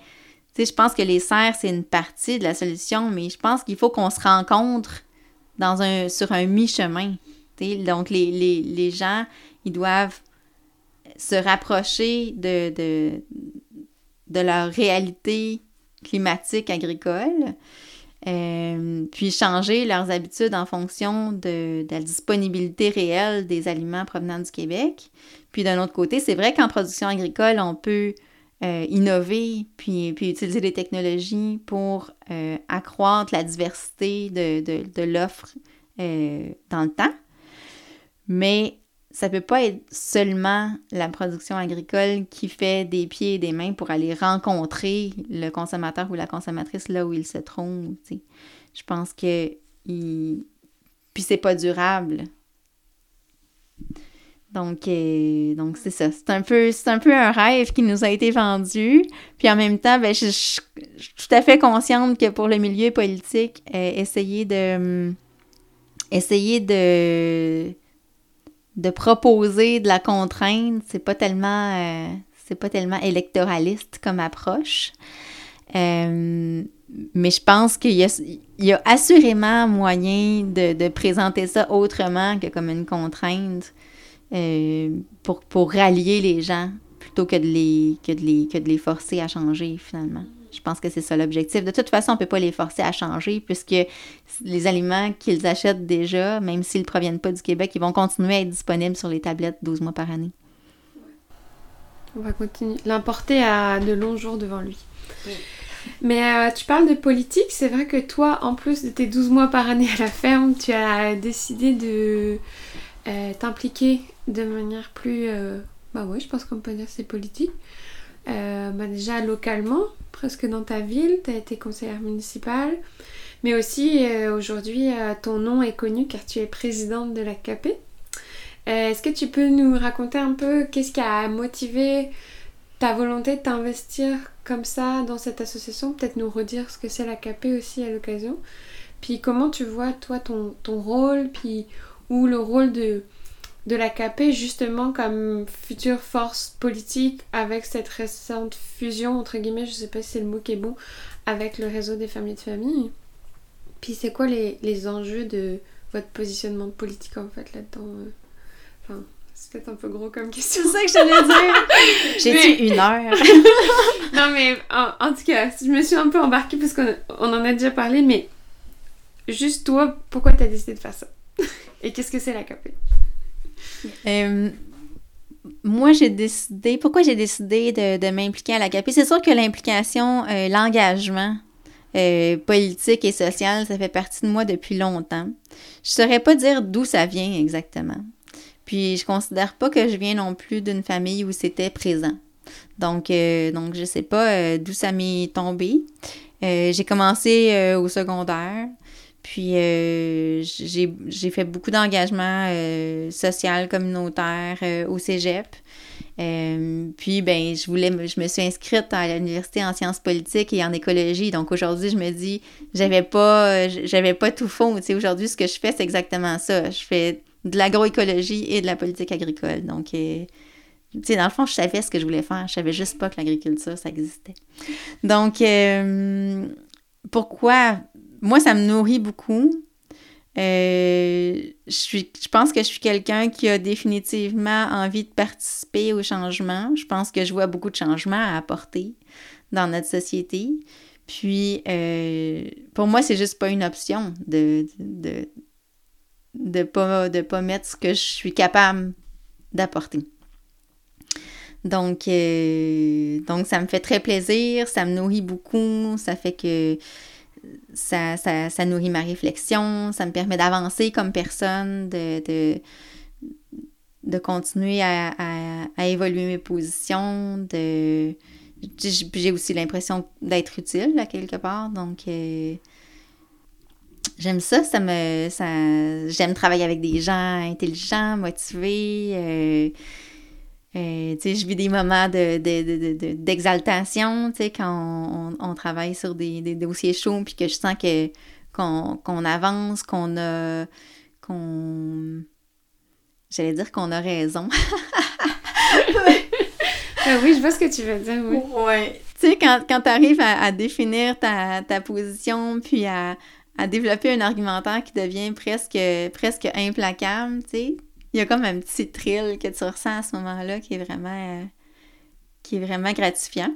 Speaker 2: Sais, je pense que les serres, c'est une partie de la solution, mais je pense qu'il faut qu'on se rencontre dans un, sur un mi-chemin. Donc, les, les, gens, ils doivent se rapprocher de, de, de leur réalité climatique agricole, euh, puis changer leurs habitudes en fonction de, la disponibilité réelle des aliments provenant du Québec. Puis d'un autre côté, c'est vrai qu'en production agricole, on peut euh, innover puis, puis utiliser des technologies pour euh, accroître la diversité de, de, de l'offre dans le temps. Mais ça peut pas être seulement la production agricole qui fait des pieds et des mains pour aller rencontrer le consommateur ou la consommatrice là où il se trouve. Je pense que il... puis c'est pas durable. Donc, euh, donc c'est ça. C'est un, peu, c'est un peu un rêve qui nous a été vendu. Puis en même temps, ben, je, suis tout à fait consciente que pour le milieu politique, euh, essayer de. essayer de de proposer de la contrainte, c'est pas tellement euh, c'est pas tellement électoraliste comme approche. Euh, mais je pense qu'il y a, y a assurément moyen de, présenter ça autrement que comme une contrainte euh, pour, pour rallier les gens plutôt que de les, que de les, que de les forcer à changer finalement. Je pense que c'est ça l'objectif. De toute façon, on ne peut pas les forcer à changer puisque les aliments qu'ils achètent déjà, même s'ils ne proviennent pas du Québec, ils vont continuer à être disponibles sur les tablettes 12 mois par année.
Speaker 1: On va continuer. L'importer à de longs jours devant lui. Mais euh, tu parles de politique, c'est vrai que toi, en plus de tes 12 mois par année à la ferme, tu as décidé de euh, t'impliquer de manière plus... Euh, bah ouais, je pense qu'on peut dire c'est politique. Bah déjà localement, presque dans ta ville, tu as été conseillère municipale, mais aussi euh, aujourd'hui euh, ton nom est connu car tu es présidente de la. Euh, est-ce que tu peux nous raconter un peu qu'est-ce qui a motivé ta volonté de t'investir comme ça dans cette association? Peut-être nous redire ce que c'est la KP aussi à l'occasion. Puis comment tu vois toi ton, ton rôle, puis ou le rôle de de la KP justement comme future force politique avec cette récente fusion entre guillemets, je sais pas si c'est le mot qui est bon, avec le réseau des familles de famille. Puis c'est quoi les, les, enjeux de votre positionnement politique en fait là-dedans euh? Enfin, c'est peut-être un peu gros comme question.
Speaker 2: C'est ça que j'allais dire. J'ai dit une heure.
Speaker 1: non mais en, tout cas, je me suis un peu embarquée parce qu'on on en a déjà parlé, mais juste toi, pourquoi t'as décidé de faire ça? Et qu'est-ce que c'est la KP
Speaker 2: euh, moi, j'ai décidé. Pourquoi j'ai décidé de, m'impliquer à la CAPI? C'est sûr que l'implication, euh, l'engagement euh, politique et social, ça fait partie de moi depuis longtemps. Je ne saurais pas dire d'où ça vient exactement. Puis, je considère pas que je viens non plus d'une famille où c'était présent. Donc, donc je sais pas d'où ça m'est tombé. j'ai commencé au secondaire. Puis euh, j'ai fait beaucoup d'engagement euh, social, communautaire euh, au Cégep. puis ben je voulais je me suis inscrite à l'université en sciences politiques et en écologie. Donc aujourd'hui, je me dis j'avais pas j'avais pas tout fond, tu aujourd'hui ce que je fais c'est exactement ça. Je fais de l'agroécologie et de la politique agricole. Donc tu sais, dans le fond, je savais ce que je voulais faire. Je savais juste pas que l'agriculture, ça existait. Donc, pourquoi moi, ça me nourrit beaucoup. Euh, je, suis, je pense que je suis quelqu'un qui a définitivement envie de participer au changement. Je pense que je vois beaucoup de changements à apporter dans notre société. Puis, euh, pour moi, c'est juste pas une option de de, de, pas, de pas mettre ce que je suis capable d'apporter. Donc, euh, donc, ça me fait très plaisir, ça me nourrit beaucoup, ça fait que ça, ça, nourrit ma réflexion, ça me permet d'avancer comme personne, de, de, de continuer à, à, évoluer mes positions, de j'ai aussi l'impression d'être utile à quelque part, donc euh, j'aime ça, ça me ça j'aime travailler avec des gens intelligents, motivés. Euh, euh, je vis des moments d'exaltation, de, de, quand on, travaille sur des, dossiers chauds, puis que je sens que qu'on avance, qu'on a... qu'on... J'allais dire qu'on a raison.
Speaker 1: Ah oui, je vois ce que tu veux dire, oui.
Speaker 2: Ouais. Tu sais, quand, quand tu arrives à, définir ta, position, puis à, développer un argumentaire qui devient presque, presque implacable, tu sais, il y a comme un petit thrill que tu ressens à ce moment-là qui est vraiment, euh, qui est vraiment gratifiant.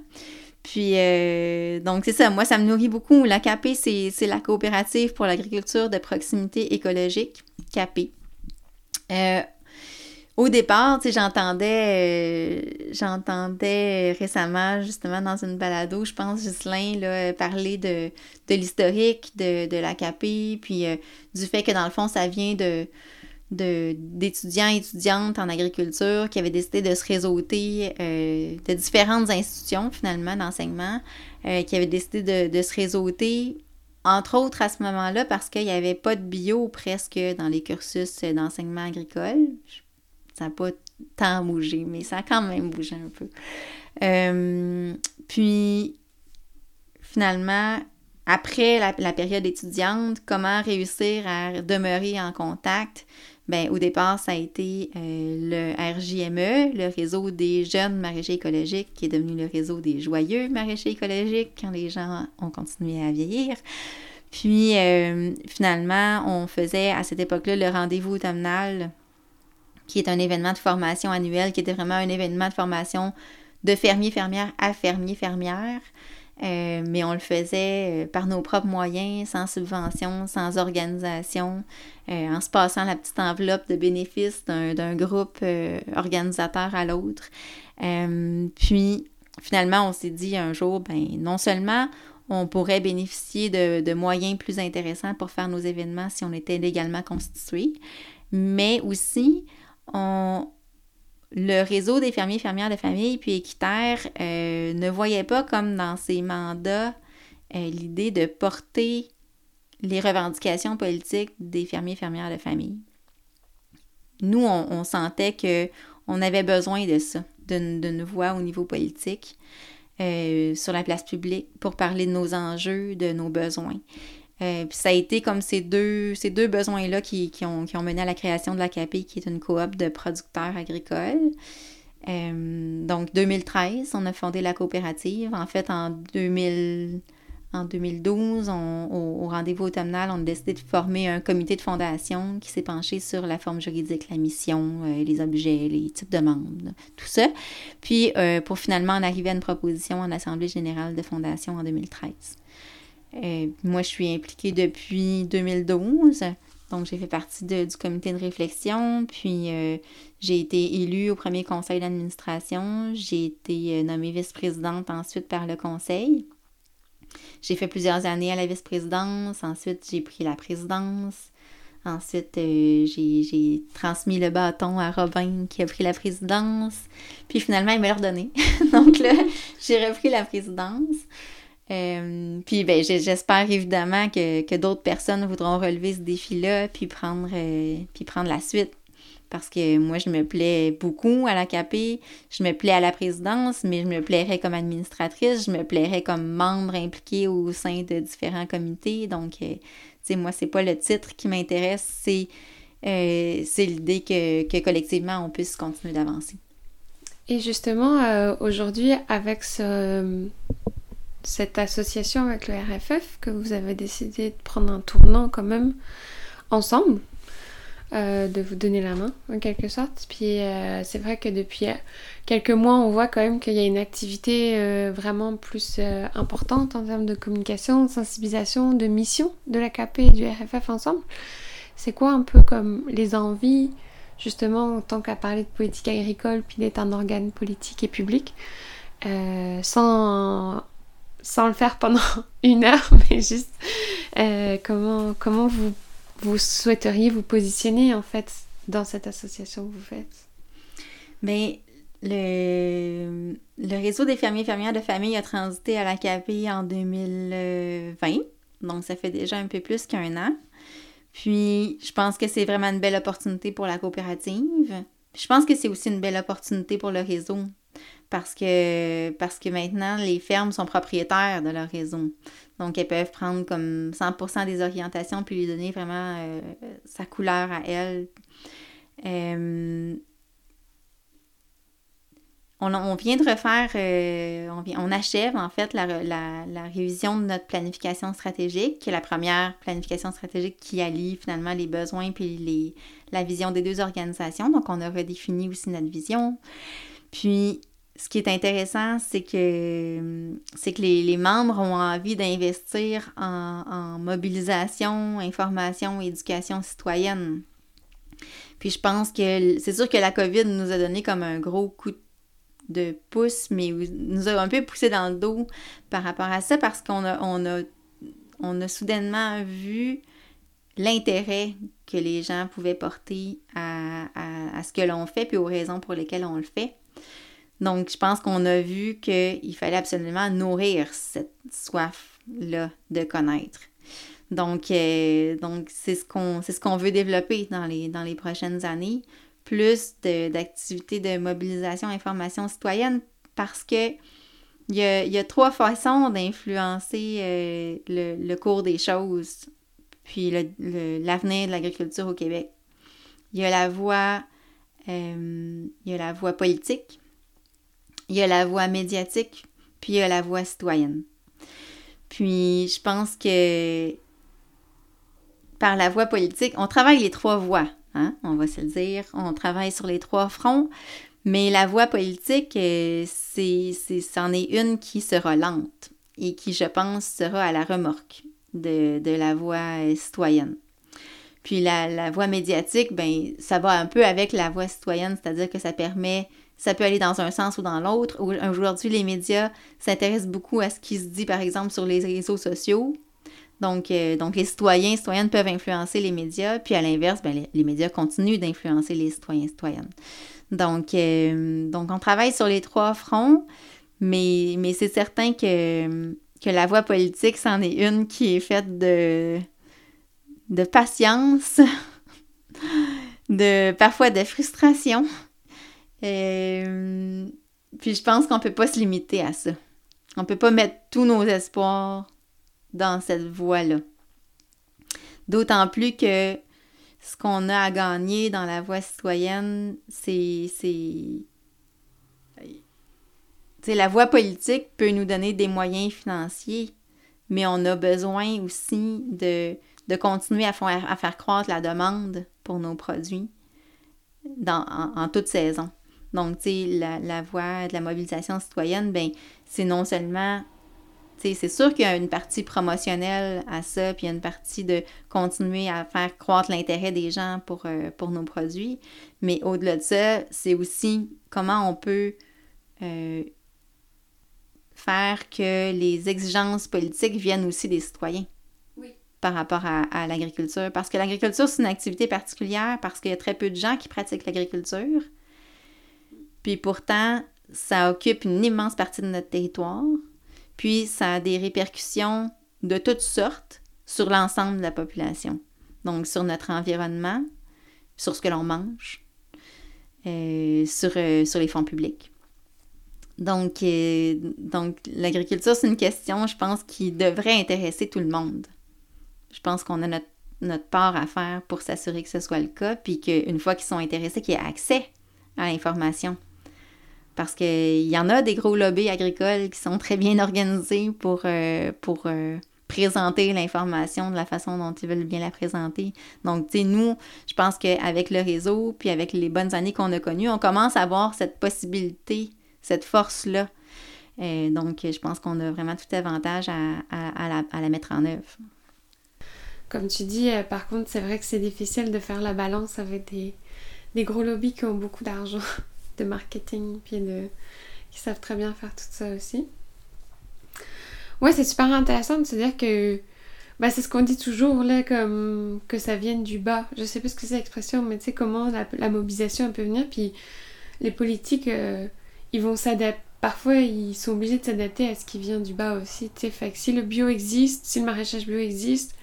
Speaker 2: Puis, euh, donc, c'est ça. Moi, ça me nourrit beaucoup. La CAP, c'est la coopérative pour l'agriculture de proximité écologique, CAP. Euh, au départ, tu sais, j'entendais, j'entendais récemment, justement, dans une balado, je pense, Ghislain, là, parler de, de l'historique de, de l'AKP, puis du fait que, dans le fond, ça vient de, d'étudiants et étudiantes en agriculture qui avaient décidé de se réseauter, euh, de différentes institutions finalement d'enseignement, euh, qui avaient décidé de, se réseauter, entre autres à ce moment-là parce qu'il n'y avait pas de bio presque dans les cursus d'enseignement agricole. Ça n'a pas tant bougé, mais ça a quand même bougé un peu. Euh, puis finalement, après la, la, période étudiante, comment réussir à demeurer en contact? Ben, au départ, ça a été euh, le RJME, le réseau des jeunes maraîchers écologiques, qui est devenu le réseau des joyeux maraîchers écologiques quand les gens ont continué à vieillir. Puis euh, finalement, on faisait à cette époque-là le rendez-vous automnal, qui est un événement de formation annuel, qui était vraiment un événement de formation de fermiers-fermières à fermiers-fermières. Euh, mais on le faisait euh, par nos propres moyens, sans subvention, sans organisation, euh, en se passant la petite enveloppe de bénéfices d'un groupe organisateur à l'autre. puis, finalement, on s'est dit un jour, ben non seulement on pourrait bénéficier de, de, moyens plus intéressants pour faire nos événements si on était légalement constitué, mais aussi on, le réseau des fermiers fermières de famille puis équitaires euh, ne voyait pas comme dans ses mandats euh, l'idée de porter les revendications politiques des fermiers fermières de famille. Nous, on, sentait que on avait besoin de ça, d'une voix au niveau politique euh, sur la place publique pour parler de nos enjeux, de nos besoins. Euh, puis ça a été comme ces deux, ces deux besoins-là qui, ont, mené à la création de la qui est une coop de producteurs agricoles. Euh, donc, 2013, on a fondé la coopérative. En fait, en, 2000, en 2012, au, rendez-vous automnal, on a décidé de former un comité de fondation qui s'est penché sur la forme juridique, la mission, euh, les objets, les types de membres, tout ça. Puis, pour finalement en arriver à une proposition en Assemblée générale de fondation en 2013. Euh, moi, je suis impliquée depuis 2012. Donc, j'ai fait partie du comité de réflexion, puis euh, j'ai été élue au premier conseil d'administration. J'ai été euh, nommée vice-présidente ensuite par le conseil. J'ai fait plusieurs années à la vice-présidence. Ensuite, j'ai pris la présidence. Ensuite, j'ai transmis le bâton à Robin qui a pris la présidence. Puis finalement, il m'a redonné. Donc là, j'ai repris la présidence. Euh, puis ben, j'espère évidemment que, d'autres personnes voudront relever ce défi-là puis prendre, euh, puis prendre la suite. Parce que moi, je me plais beaucoup à la CAP, je me plais à la présidence, mais je me plairais comme administratrice, je me plairais comme membre impliqué au sein de différents comités. Donc, euh, tu sais, moi, c'est pas le titre qui m'intéresse, c'est l'idée que, que, collectivement, on puisse continuer d'avancer.
Speaker 1: Et justement, aujourd'hui, avec ce, cette association avec le RFF que vous avez décidé de prendre un tournant quand même ensemble. euh, de vous donner la main, en quelque sorte. Puis euh, c'est vrai que depuis quelques mois, on voit quand même qu'il y a une activité vraiment plus importante en termes de communication, de sensibilisation, de mission de l'AKP et du RFF ensemble. C'est quoi un peu comme les envies, justement, en tant qu'à parler de politique agricole, puis d'être un organe politique et public, sans sans le faire pendant une heure, mais juste comment, comment vous souhaiteriez vous positionner en fait dans cette association que vous faites?
Speaker 2: Bien, le, le réseau des fermiers et fermières de famille a transité à la l'AKP en 2020, donc ça fait déjà un peu plus qu'un an. Puis, je pense que c'est vraiment une belle opportunité pour la coopérative. Je pense que c'est aussi une belle opportunité pour le réseau parce que, parce que maintenant, les fermes sont propriétaires de leur réseau. Donc, elles peuvent prendre comme 100% des orientations puis lui donner vraiment euh, sa couleur à elle. Euh, on, vient de refaire, euh, on, achève en fait la, révision de notre planification stratégique, qui est la première planification stratégique qui allie finalement les besoins puis les, la vision des deux organisations. Donc, on a redéfini aussi notre vision. Puis, ce qui est intéressant, c'est que, c'est que les, membres ont envie d'investir en, mobilisation, information, éducation citoyenne. Puis je pense que c'est sûr que la COVID nous a donné comme un gros coup de pouce, mais nous a un peu poussé dans le dos par rapport à ça parce qu'on a, on a, on a soudainement vu l'intérêt que les gens pouvaient porter à, à ce que l'on fait puis aux raisons pour lesquelles on le fait. Donc, je pense qu'on a vu qu'il fallait absolument nourrir cette soif-là de connaître. Donc, euh, donc c'est ce qu'on ce qu'on veut développer dans les, dans les prochaines années. Plus d'activités de, mobilisation, information citoyenne, parce que il y a, y a trois façons d'influencer euh, le, cours des choses, puis l'avenir de l'agriculture au Québec. Il y a la voie, euh, il y a la voie politique, il y a la voix médiatique, puis il y a la voix citoyenne. Puis je pense que par la voie politique, on travaille les trois voies, hein, on va se le dire, on travaille sur les trois fronts, mais la voie politique, euh, c'est, c'en est une qui sera lente et qui, je pense, sera à la remorque de, la voie euh, citoyenne. Puis la, la voie médiatique, ben, ça va un peu avec la voie citoyenne, c'est-à-dire que ça permet ça peut aller dans un sens ou dans l'autre. Aujourd'hui, les médias s'intéressent beaucoup à ce qui se dit, par exemple, sur les réseaux sociaux. Donc, euh, donc les citoyens et citoyennes peuvent influencer les médias, puis à l'inverse, ben, les, médias continuent d'influencer les citoyens et citoyennes. Donc, euh, donc, on travaille sur les trois fronts, mais, mais c'est certain que, que la voie politique, c'en est une qui est faite de, de patience, de parfois de frustration, euh, puis je pense qu'on peut pas se limiter à ça. On peut pas mettre tous nos espoirs dans cette voie-là. D'autant plus que ce qu'on a à gagner dans la voie citoyenne, c'est. la voie politique peut nous donner des moyens financiers, mais on a besoin aussi de, de continuer à faire, à faire croître la demande pour nos produits dans, en toute saison. Donc, tu sais, la, la, voie de la mobilisation citoyenne, ben c'est non seulement, tu sais, c'est sûr qu'il y a une partie promotionnelle à ça, puis il y a une partie de continuer à faire croître l'intérêt des gens pour, euh, pour nos produits, mais au-delà de ça, c'est aussi comment on peut euh, faire que les exigences politiques viennent aussi des citoyens par rapport à, à l'agriculture. Parce que l'agriculture, c'est une activité particulière parce qu'il y a très peu de gens qui pratiquent l'agriculture. Puis pourtant, ça occupe une immense partie de notre territoire. Puis ça a des répercussions de toutes sortes sur l'ensemble de la population. Donc sur notre environnement, sur ce que l'on mange, euh, sur, euh, sur les fonds publics. Donc, euh, donc l'agriculture, c'est une question, je pense, qui devrait intéresser tout le monde. Je pense qu'on a notre, notre part à faire pour s'assurer que ce soit le cas, puis qu'une fois qu'ils sont intéressés, qu'ils aient accès à l'information parce qu'il y en a des gros lobbies agricoles qui sont très bien organisés pour, euh, pour, euh, présenter l'information de la façon dont ils veulent bien la présenter. Donc, tu sais, nous, je pense qu'avec le réseau, puis avec les bonnes années qu'on a connues, on commence à avoir cette possibilité, cette force-là. Euh, donc, je pense qu'on a vraiment tout avantage à, la, mettre en œuvre.
Speaker 1: Comme tu dis, par contre, c'est vrai que c'est difficile de faire la balance avec des, des gros lobbies qui ont beaucoup d'argent de marketing, puis de, qui savent très bien faire tout ça aussi. Ouais, c'est super intéressant de se dire que bah, c'est ce qu'on dit toujours là, comme que ça vienne du bas. Je sais pas ce que c'est l'expression, mais tu sais comment la, mobilisation peut venir. Puis les politiques, euh, ils vont s'adapter. Parfois, ils sont obligés de s'adapter à ce qui vient du bas aussi. Tu sais, fait que si le bio existe, si le maraîchage bio existe,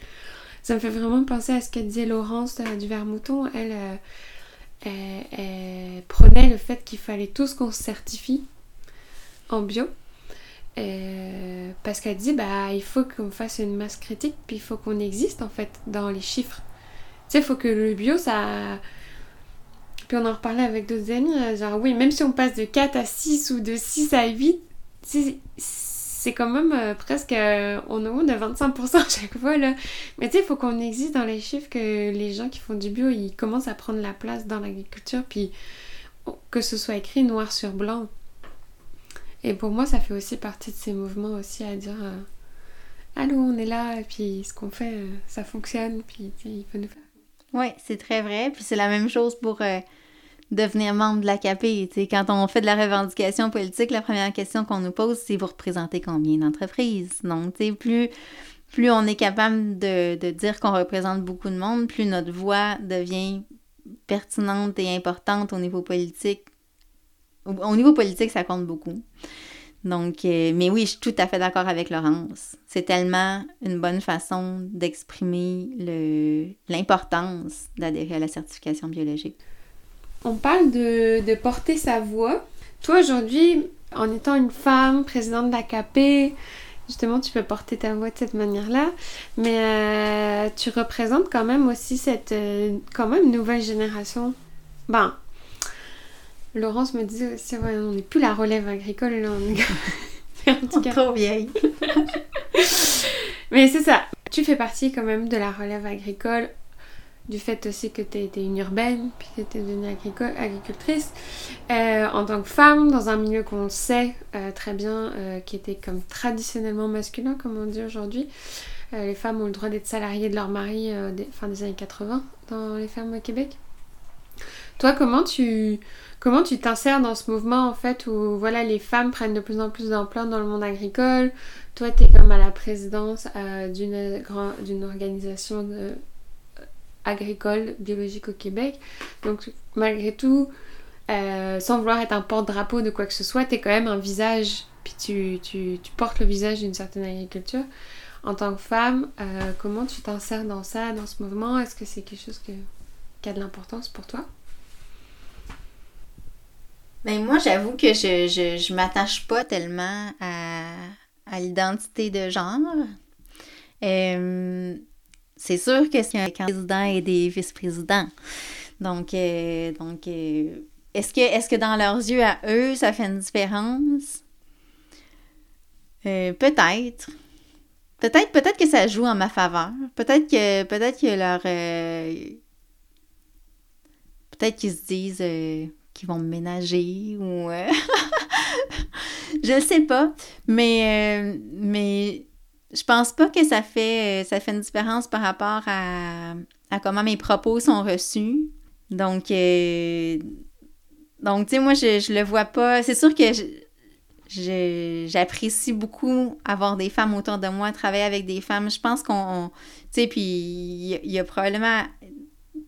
Speaker 1: ça me fait vraiment penser à ce que disait Laurence euh, du Vermouton. Elle, euh, elle, elle le fait qu'il fallait tous qu'on se certifie en bio. Euh, parce qu'elle dit bah il faut qu'on fasse une masse critique puis il faut qu'on existe en fait dans les chiffres. Tu sais, il faut que le bio ça puis on en reparlait avec d'autres amis, euh, genre oui, même si on passe de 4 à 6 ou de 6 à 8, c'est quand même euh, presque on augmente de 25% à chaque fois là. Mais tu sais, il faut qu'on existe dans les chiffres que les gens qui font du bio, ils commencent à prendre la place dans l'agriculture puis que ce soit écrit noir sur blanc. Et pour moi, ça fait aussi partie de ces mouvements aussi à dire euh, Allô, on est là, et puis ce qu'on fait, euh, ça fonctionne, puis il peut nous faire.
Speaker 2: Oui, c'est très vrai. Puis c'est la même chose pour euh, devenir membre de l'AKP. Quand on fait de la revendication politique, la première question qu'on nous pose, c'est vous représentez combien d'entreprises? Donc, plus, plus on est capable de, de dire qu'on représente beaucoup de monde, plus notre voix devient pertinente et importante au niveau politique au, niveau politique, ça compte beaucoup. Donc, euh, mais oui, je suis tout à fait d'accord avec Laurence. C'est tellement une bonne façon d'exprimer l'importance d'adhérer à la certification biologique.
Speaker 1: On parle de, de porter sa voix. Toi, aujourd'hui, en étant une femme, présidente de l'AKP, justement, tu peux porter ta voix de cette manière-là. Mais euh, tu représentes quand même aussi cette euh, quand même nouvelle génération. Ben, Laurence me disait aussi, on n'est plus la relève agricole, là,
Speaker 2: on est en tout cas. trop vieille.
Speaker 1: Mais c'est ça. Tu fais partie quand même de la relève agricole, du fait aussi que tu été une urbaine, puis que tu es devenue agricultrice. Euh, en tant que femme, dans un milieu qu'on sait euh, très bien, euh, qui était comme traditionnellement masculin, comme on dit aujourd'hui. les femmes ont le droit d'être salariées de leur mari fin des années 80 dans les fermes au Québec. Toi, comment tu Comment tu t'insères dans ce mouvement en fait où voilà les femmes prennent de plus en plus d'ampleur dans le monde agricole? Toi, tu es comme à la présidence euh, d'une organisation euh, agricole biologique au Québec. Donc malgré tout, euh, sans vouloir être un porte-drapeau de quoi que ce soit, tu es quand même un visage, puis tu, tu, portes le visage d'une certaine agriculture. En tant que femme, comment tu t'insères dans ça, dans ce mouvement? Est-ce que c'est quelque chose qui a de l'importance pour toi?
Speaker 2: Ben moi, j'avoue que je, je, je m'attache pas tellement à, à l'identité de genre. Euh, c'est sûr que c'est un président et des vice-présidents. Donc, euh, donc euh, est-ce que, est que dans leurs yeux, à eux, ça fait une différence? peut-être. Peut-être, peut-être que ça joue en ma faveur. Peut-être que, peut-être que leur, peut-être qu'ils se disent, qui vont ménager ou euh, je sais pas mais euh, mais je pense pas que ça fait ça fait une différence par rapport à, comment mes propos sont reçus. Donc euh, donc tu sais moi je, je le vois pas. C'est sûr que j'apprécie beaucoup avoir des femmes autour de moi travailler avec des femmes. Je pense qu'on tu sais puis il y, a probablement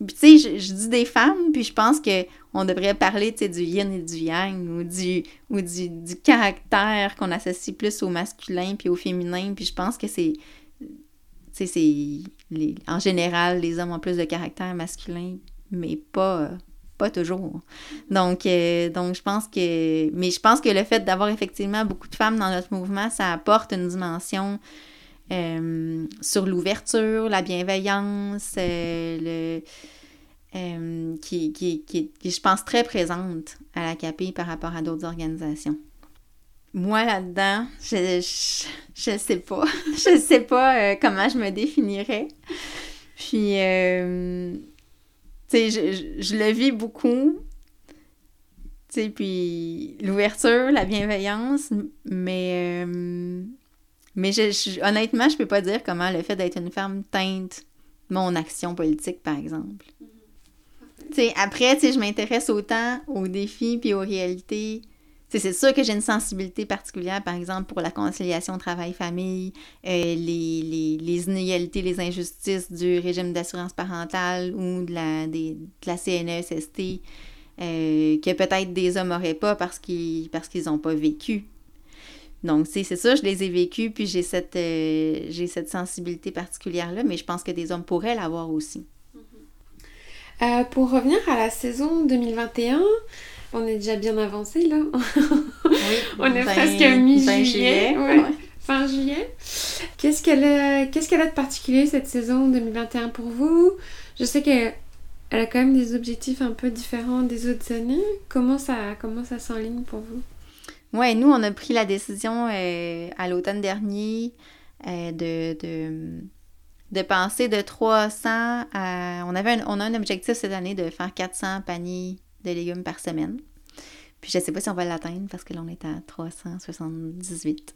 Speaker 2: tu sais, je, dis des femmes, puis je pense qu'on devrait parler, du yin et du yang, ou du, ou du, du caractère qu'on associe plus au masculin puis au féminin, puis je pense que c'est, tu sais, c'est, en général, les hommes ont plus de caractère masculin, mais pas, pas toujours. Donc, euh, donc je pense que, mais je pense que le fait d'avoir effectivement beaucoup de femmes dans notre mouvement, ça apporte une dimension euh, sur l'ouverture, la bienveillance, euh, le, euh, qui, qui, je pense, très présente à la CAPI par rapport à d'autres organisations. moi là-dedans, je, je, sais pas. je sais pas comment je me définirais. Puis, tu sais, je, je, le vis beaucoup. Tu sais, puis l'ouverture, la bienveillance, mais, mais je, honnêtement, je peux pas dire comment le fait d'être une femme teinte mon action politique, par exemple. Mm-hmm. Après, je m'intéresse autant aux défis puis aux réalités c'est sûr que j'ai une sensibilité particulière, par exemple, pour la conciliation travail-famille, euh, les, les, les, inégalités, les injustices du régime d'assurance parentale ou de la, des, de la CNESST, euh, que peut-être des hommes n'auraient pas parce qu'ils parce qu'ils n'ont pas vécu. Donc, c'est ça, je les ai vécus, puis j'ai cette, euh, j'ai cette sensibilité particulière-là, mais je pense que des hommes pourraient l'avoir aussi.
Speaker 1: Mm-hmm. pour revenir à la saison 2021, on est déjà bien avancé là. on est presque mi-juillet. Fin juillet. Qu'est-ce qu'elle a, qu'est-ce qu'elle a de particulier cette saison 2021 pour vous? Je sais qu'elle a quand même des objectifs un peu différents des autres années. Comment ça, comment ça s'enligne pour vous?
Speaker 2: Ouais, nous on a pris la décision euh, à l'automne dernier euh, de, de, de passer de 300 à... On, avait on a un objectif cette année de faire 400 paniers de légumes par semaine. Puis je sais pas si on va l'atteindre parce que là, on est à 378.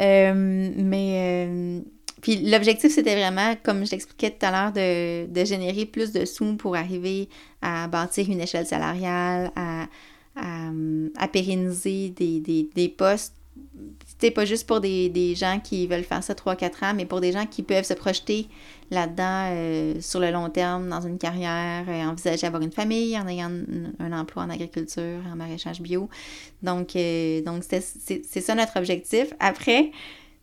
Speaker 2: Euh, mais. Puis l'objectif, c'était vraiment, comme je l'expliquais tout à l'heure, de, de, générer plus de sous pour arriver à bâtir une échelle salariale, à, à, pérenniser des, des, des postes c'était pas juste pour des, des, gens qui veulent faire ça 3-4 ans, mais pour des gens qui peuvent se projeter là-dedans euh, sur le long terme, dans une carrière, euh, envisager d'avoir une famille en ayant un, emploi en agriculture, en maraîchage bio. Donc, euh, donc c'est ça notre objectif. Après,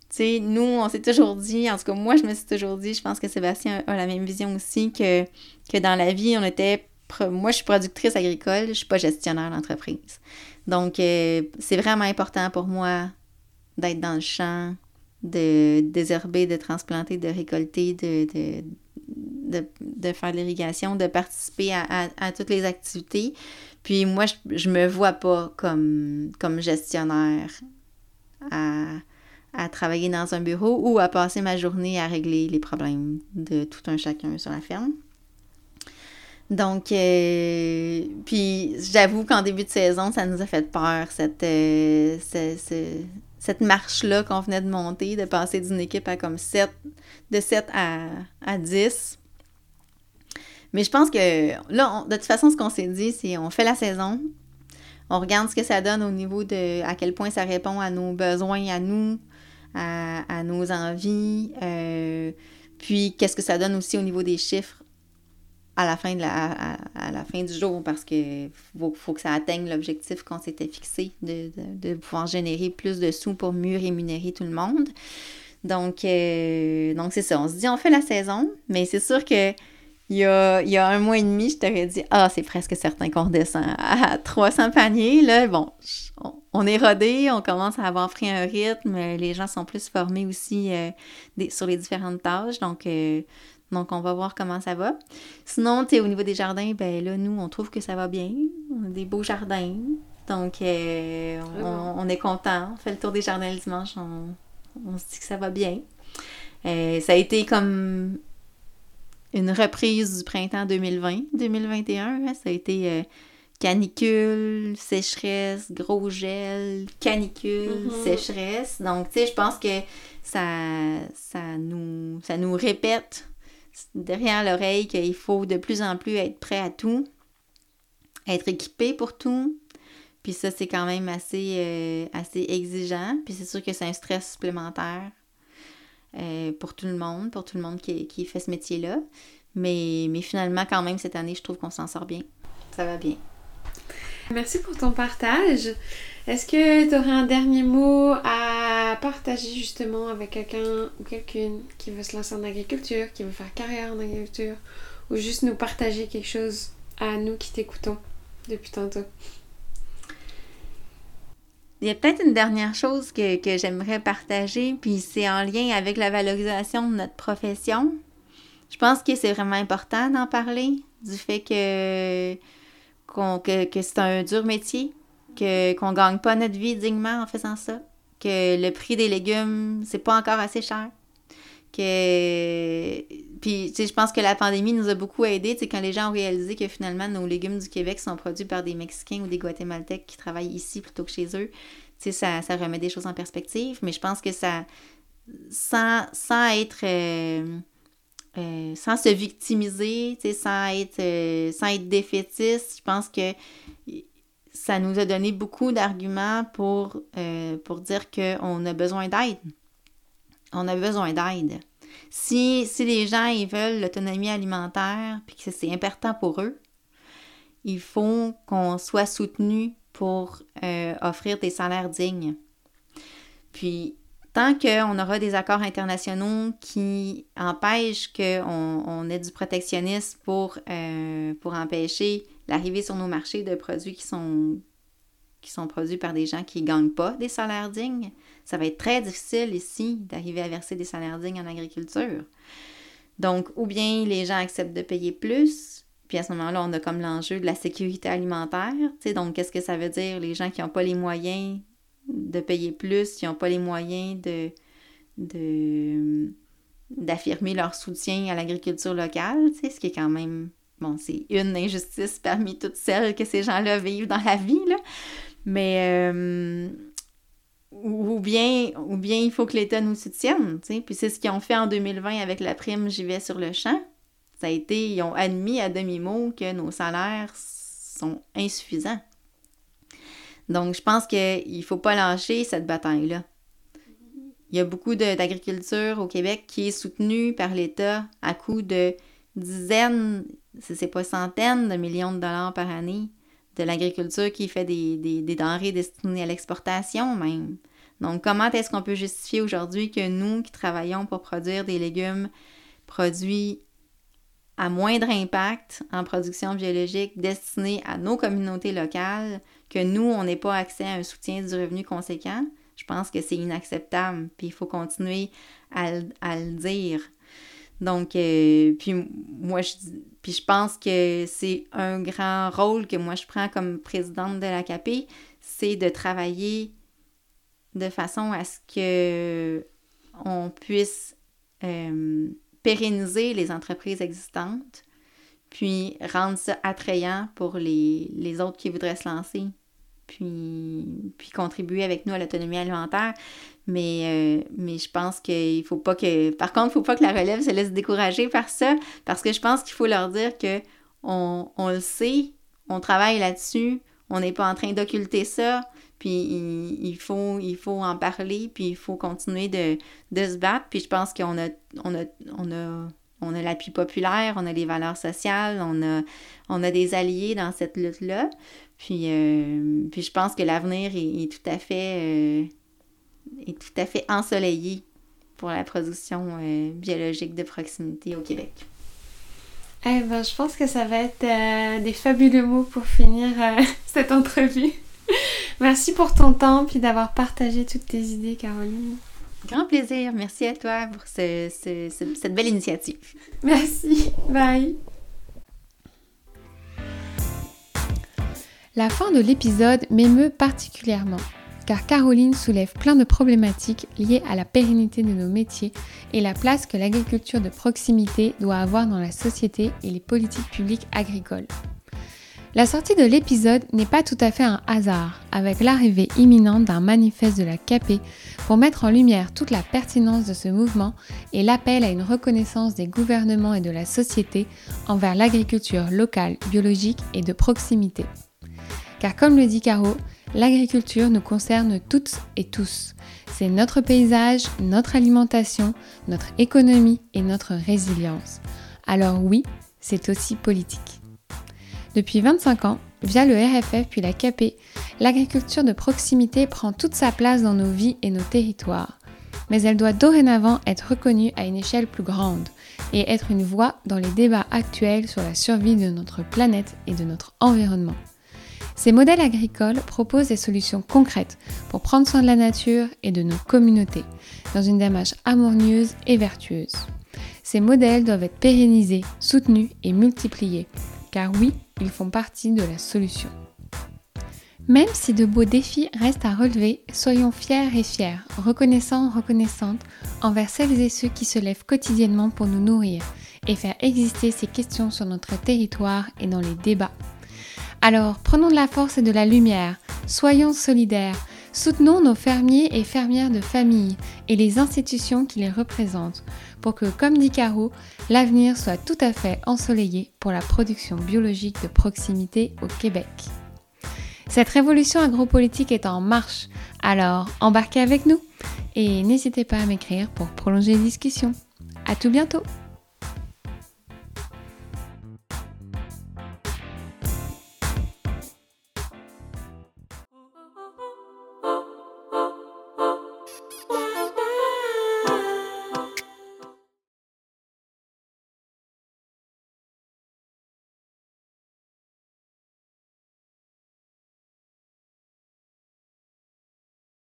Speaker 2: tu sais, nous, on s'est toujours dit, en tout cas, moi, je me suis toujours dit, je pense que Sébastien a, la même vision aussi, que, que dans la vie, on était. Moi, je suis productrice agricole, je suis pas gestionnaire d'entreprise. Donc, c'est vraiment important pour moi d'être dans le champ, de désherber, de transplanter, de récolter, de, de, faire de l'irrigation, de participer à, toutes les activités. Puis moi, je, ne me vois pas comme, comme gestionnaire à, travailler dans un bureau ou à passer ma journée à régler les problèmes de tout un chacun sur la ferme. Donc, euh, puis j'avoue qu'en début de saison, ça nous a fait peur, cette, euh, marche-là qu'on venait de monter, de passer d'une équipe à comme 7, de 7 à, à 10. Mais je pense que là, de toute façon, ce qu'on s'est dit, c'est on fait la saison, on regarde ce que ça donne au niveau de à quel point ça répond à nos besoins, à nous, à, nos envies, euh, puis qu'est-ce que ça donne aussi au niveau des chiffres à la fin, de la, à, la fin du jour parce que faut, que ça atteigne l'objectif qu'on s'était fixé de, pouvoir générer plus de sous pour mieux rémunérer tout le monde. Donc, euh, donc c'est ça. On se dit, on fait la saison, mais c'est sûr que il y, a, il y a un mois et demi, je t'aurais dit, ah, c'est presque certain qu'on redescend à 300 paniers. Là, bon, on, est rodé, on commence à avoir pris un rythme, les gens sont plus formés aussi euh, sur les différentes tâches. Donc, euh, donc, on va voir comment ça va. Sinon, tu sais, au niveau des jardins, ben là, nous, on trouve que ça va bien. On a des beaux jardins. Donc, euh, on, est content. On fait le tour des jardins le dimanche. On, se dit que ça va bien. Euh, ça a été comme une reprise du printemps 2020-2021. Hein. Ça a été euh, canicule, sécheresse, gros gel, canicule, mm-hmm. sécheresse. Donc, tu sais, je pense que ça, ça, nous, ça nous répète derrière l'oreille qu'il faut de plus en plus être prêt à tout, être équipé pour tout. Puis ça, c'est quand même assez, euh, exigeant. Puis c'est sûr que c'est un stress supplémentaire euh, pour tout le monde, pour tout le monde qui, qui fait ce métier-là. Mais, mais finalement, quand même, cette année, je trouve qu'on s'en sort bien. Ça va bien.
Speaker 1: Merci pour ton partage. Est-ce que tu aurais un dernier mot à partager justement avec quelqu'un ou quelqu'une qui veut se lancer en agriculture, qui veut faire carrière en agriculture, ou juste nous partager quelque chose à nous qui t'écoutons depuis tantôt?
Speaker 2: Il y a peut-être une dernière chose que, que j'aimerais partager, puis c'est en lien avec la valorisation de notre profession. Je pense que c'est vraiment important d'en parler, du fait que, que, que c'est un dur métier, qu'on ne gagne pas notre vie dignement en faisant ça. que le prix des légumes, c'est pas encore assez cher. Que... Puis, je pense que la pandémie nous a beaucoup aidé, tu sais, quand les gens ont réalisé que finalement, nos légumes du Québec sont produits par des Mexicains ou des Guatémaltèques qui travaillent ici plutôt que chez eux. Tu sais, ça, ça remet des choses en perspective, mais je pense que ça, sans, sans être... Euh, euh, sans se victimiser, sans être, euh, sans être défaitiste, je pense que ça nous a donné beaucoup d'arguments pour, euh, pour dire qu'on a besoin d'aide. On a besoin d'aide. Si, si les gens ils veulent l'autonomie alimentaire puis que c'est important pour eux, il faut qu'on soit soutenu pour offrir des salaires dignes. Puis tant qu'on aura des accords internationaux qui empêchent qu'on on ait du protectionnisme pour, euh, pour empêcher l'arrivée sur nos marchés de produits qui sont, qui produits par des gens qui ne gagnent pas des salaires dignes, ça va être très difficile ici d'arriver à verser des salaires dignes en agriculture. Donc, ou bien les gens acceptent de payer plus, puis à ce moment-là, on a comme l'enjeu de la sécurité alimentaire. Donc, qu'est-ce que ça veut dire? Les gens qui n'ont pas les moyens de payer plus, ils n'ont pas les moyens de, d'affirmer leur soutien à l'agriculture locale, ce qui est quand même, bon, c'est une injustice parmi toutes celles que ces gens-là vivent dans la vie, là. Mais, euh, ou, bien, ou bien il faut que l'État nous soutienne, tu. Puis c'est ce qu'ils ont fait en 2020 avec la prime J'y vais sur le champ. Ça a été, ils ont admis à demi-mot que nos salaires sont insuffisants. Donc, je pense qu'il ne faut pas lâcher cette bataille-là. Il y a beaucoup d'agriculture au Québec qui est soutenue par l'État à coût de dizaines, si ce n'est pas centaines de millions de dollars par année, de l'agriculture qui fait des, des, denrées destinées à l'exportation même. Donc, comment est-ce qu'on peut justifier aujourd'hui que nous qui travaillons pour produire des légumes produits à moindre impact en production biologique destinés à nos communautés locales que nous, on n'ait pas accès à un soutien du revenu conséquent, je pense que c'est inacceptable. Puis il faut continuer à, le dire. Donc, euh, puis moi, je, puis je pense que c'est un grand rôle que moi je prends comme présidente de l'AKP, c'est de travailler de façon à ce que on puisse euh, pérenniser les entreprises existantes, puis rendre ça attrayant pour les, les autres qui voudraient se lancer, puis, puis contribuer avec nous à l'autonomie alimentaire. Mais, euh, mais je pense qu'il faut pas que. Par contre, il faut pas que la relève se laisse décourager par ça, parce que je pense qu'il faut leur dire que on, on le sait, on travaille là-dessus, on n'est pas en train d'occulter ça, puis il, faut, il faut en parler, puis il faut continuer de, se battre. Puis je pense qu'on a, on a, on a, on a l'appui populaire, on a les valeurs sociales, on a, on a des alliés dans cette lutte-là. Puis, euh, puis je pense que l'avenir est, tout à fait euh, est tout à fait ensoleillé pour la production euh, biologique de proximité au Québec.
Speaker 1: Eh ben, je pense que ça va être des fabuleux mots pour finir cette entrevue. Merci pour ton temps puis d'avoir partagé toutes tes idées, Caroline.
Speaker 2: Grand plaisir. Merci à toi pour cette belle initiative.
Speaker 1: Merci. Bye. La fin de l'épisode m'émeut particulièrement, car Caroline soulève plein de problématiques liées à la pérennité de nos métiers et la place que l'agriculture de proximité doit avoir dans la société et les politiques publiques agricoles. La sortie de l'épisode n'est pas tout à fait un hasard, avec l'arrivée imminente d'un manifeste de la CAP pour mettre en lumière toute la pertinence de ce mouvement et l'appel à une reconnaissance des gouvernements et de la société envers l'agriculture locale, biologique et de proximité. Car comme le dit Caro, l'agriculture nous concerne toutes et tous. C'est notre paysage, notre alimentation, notre économie et notre résilience. Alors oui, c'est aussi politique. Depuis 25 ans, via le RFF puis la CAP, l'agriculture de proximité prend toute sa place dans nos vies et nos territoires. Mais elle doit dorénavant être reconnue à une échelle plus grande et être une voix dans les débats actuels sur la survie de notre planète et de notre environnement. Ces modèles agricoles proposent des solutions concrètes pour prendre soin de la nature et de nos communautés, dans une démarche harmonieuse et vertueuse. Ces modèles doivent être pérennisés, soutenus et multipliés, car oui, ils font partie de la solution. Même si de beaux défis restent à relever, soyons fiers et fiers, reconnaissants, reconnaissantes envers celles et ceux qui se lèvent quotidiennement pour nous nourrir et faire exister ces questions sur notre territoire et dans les débats. Alors, prenons de la force et de la lumière, soyons solidaires, soutenons nos fermiers et fermières de famille et les institutions qui les représentent pour que, comme dit Caro, l'avenir soit tout à fait ensoleillé pour la production biologique de proximité au Québec. Cette révolution agropolitique est en marche, alors embarquez avec nous et n'hésitez pas à m'écrire pour prolonger les discussions. À tout bientôt!